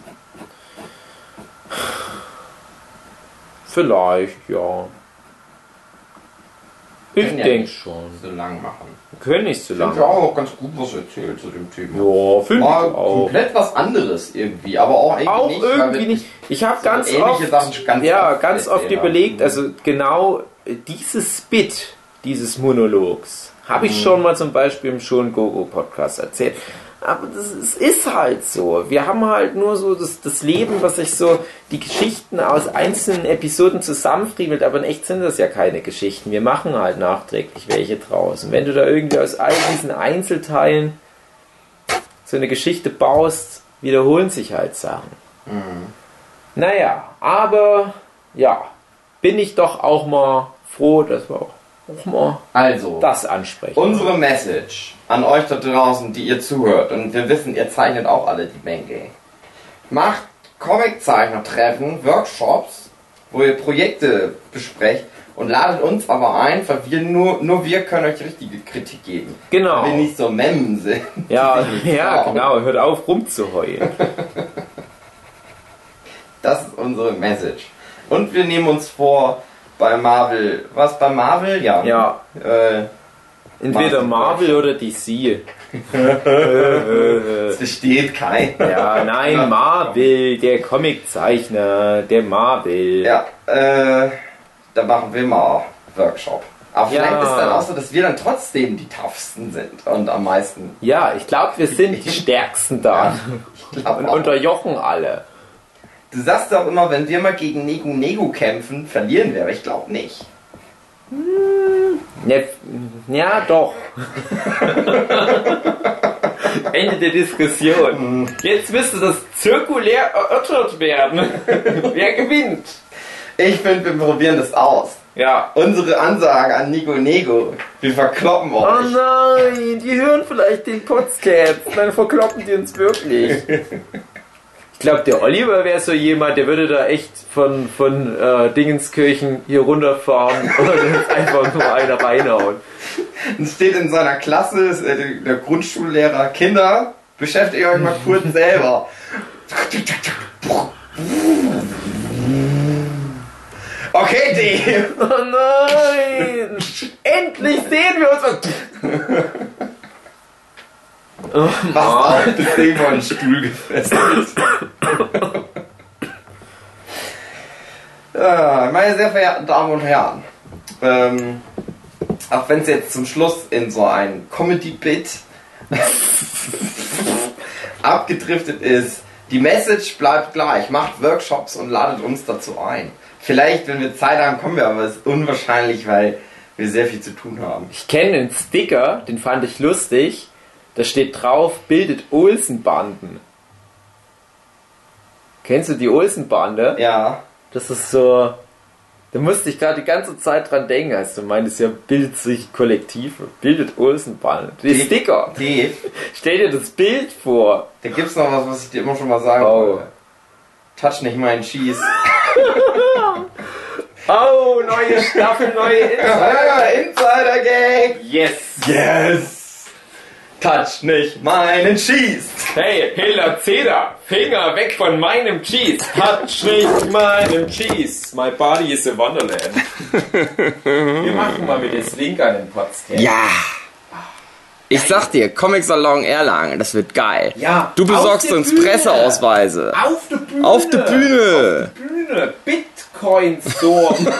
Vielleicht, ja. Ich ja denke schon. So lang machen. Können nicht so Ich habe lange. ja auch ganz gut was erzählt zu dem Thema. Ja, finde ich auch. komplett was anderes irgendwie, aber auch irgendwie Auch nicht. irgendwie nicht. Ich habe so ganz oft, ganz ja, oft ganz oft überlegt, also genau dieses Bit dieses Monologs habe Mhm. ich schon mal zum Beispiel im Schon Gogo Podcast erzählt. Aber das ist, ist halt so. Wir haben halt nur so das, das Leben, was sich so die Geschichten aus einzelnen Episoden zusammenfriemelt, aber in echt sind das ja keine Geschichten. Wir machen halt nachträglich welche draus. Und wenn du da irgendwie aus all diesen Einzelteilen so eine Geschichte baust, wiederholen sich halt Sachen. Naja, aber ja, bin ich doch auch mal froh, dass wir auch mal Also, das ansprechen. unsere Message an euch da draußen, die ihr zuhört, und wir wissen, ihr zeichnet auch alle die Menge. Macht Comiczeichner-Treffen, Workshops, wo ihr Projekte besprecht und ladet uns aber ein, weil wir nur, nur wir können euch richtige Kritik geben. Genau. Weil wir nicht so Memmen sind. ja, ja, trauen. genau, hört auf rumzuheulen. Das ist unsere Message. Und wir nehmen uns vor, bei Marvel, was bei Marvel? Ja. Ja, Äh, entweder Marvel oder DC. Äh, es besteht kein. ja, nein, Marvel, der Comiczeichner, der Marvel. Ja, äh, da machen wir mal Workshop. Aber Ja. vielleicht ist dann auch so, dass wir dann trotzdem die toughsten sind und am meisten. Ja, ich glaube, wir sind die Stärksten da. Ich glaub Und unterjochen alle. Du sagst auch immer, wenn wir mal gegen Negu Negu kämpfen, verlieren wir, aber ich glaube nicht. Ja, f- ja, doch. Ende der Diskussion. Jetzt müsste das zirkulär erörtert werden. Wer gewinnt? Ich finde, wir probieren das aus. Ja. Unsere Ansage an Nico Nego, wir verkloppen Oh euch. nein, die hören vielleicht den Podcast. Dann verkloppen die uns wirklich. Ich glaube, der Oliver wäre so jemand, der würde da echt von, von äh, Dingenskirchen hier runterfahren und einfach nur einer reinhauen. Und steht in seiner Klasse, ist, äh, der Grundschullehrer, Kinder, beschäftigt euch mal kurz selber. Okay, Dave. Oh nein! Endlich sehen wir uns! Was auf das Ding vor den Stuhl gefesselt. Ja, meine sehr verehrten Damen und Herren, ähm, auch wenn es jetzt zum Schluss in so ein Comedy-Bit abgedriftet ist, die Message bleibt gleich. Macht Workshops und ladet uns dazu ein. Vielleicht, wenn wir Zeit haben, kommen wir, aber es ist unwahrscheinlich, weil wir sehr viel zu tun haben. Ich kenne einen Sticker, den fand ich lustig. Da steht drauf, bildet Olsenbanden. Kennst du die Olsenbande? Ja. Das ist so. Da musste ich gerade die ganze Zeit dran denken, als du meintest, ja, bildet sich Kollektive, bildet Olsenbande. Die Die- Sticker. Dave, Stell dir das Bild vor. da gibt's noch was, was ich dir immer schon mal sagen Oh. wollte. Touch nicht meinen Cheese. Oh, neue Staffel, neue Ah, Insider Gang! Yes! Yes! Touch nicht meinen Cheese! Hey, Hela Zeder, Finger weg von meinem Cheese. Touch nicht meinen Cheese. My body is a wonderland. Wir machen mal mit dem Link den Podcast. Ja! Ich sag dir, Comic Salon Erlangen, das wird geil. Ja, Du auf besorgst der uns Bühne. Presseausweise. Auf der Bühne. Auf der Bühne. Bühne. Bitcoin Storm.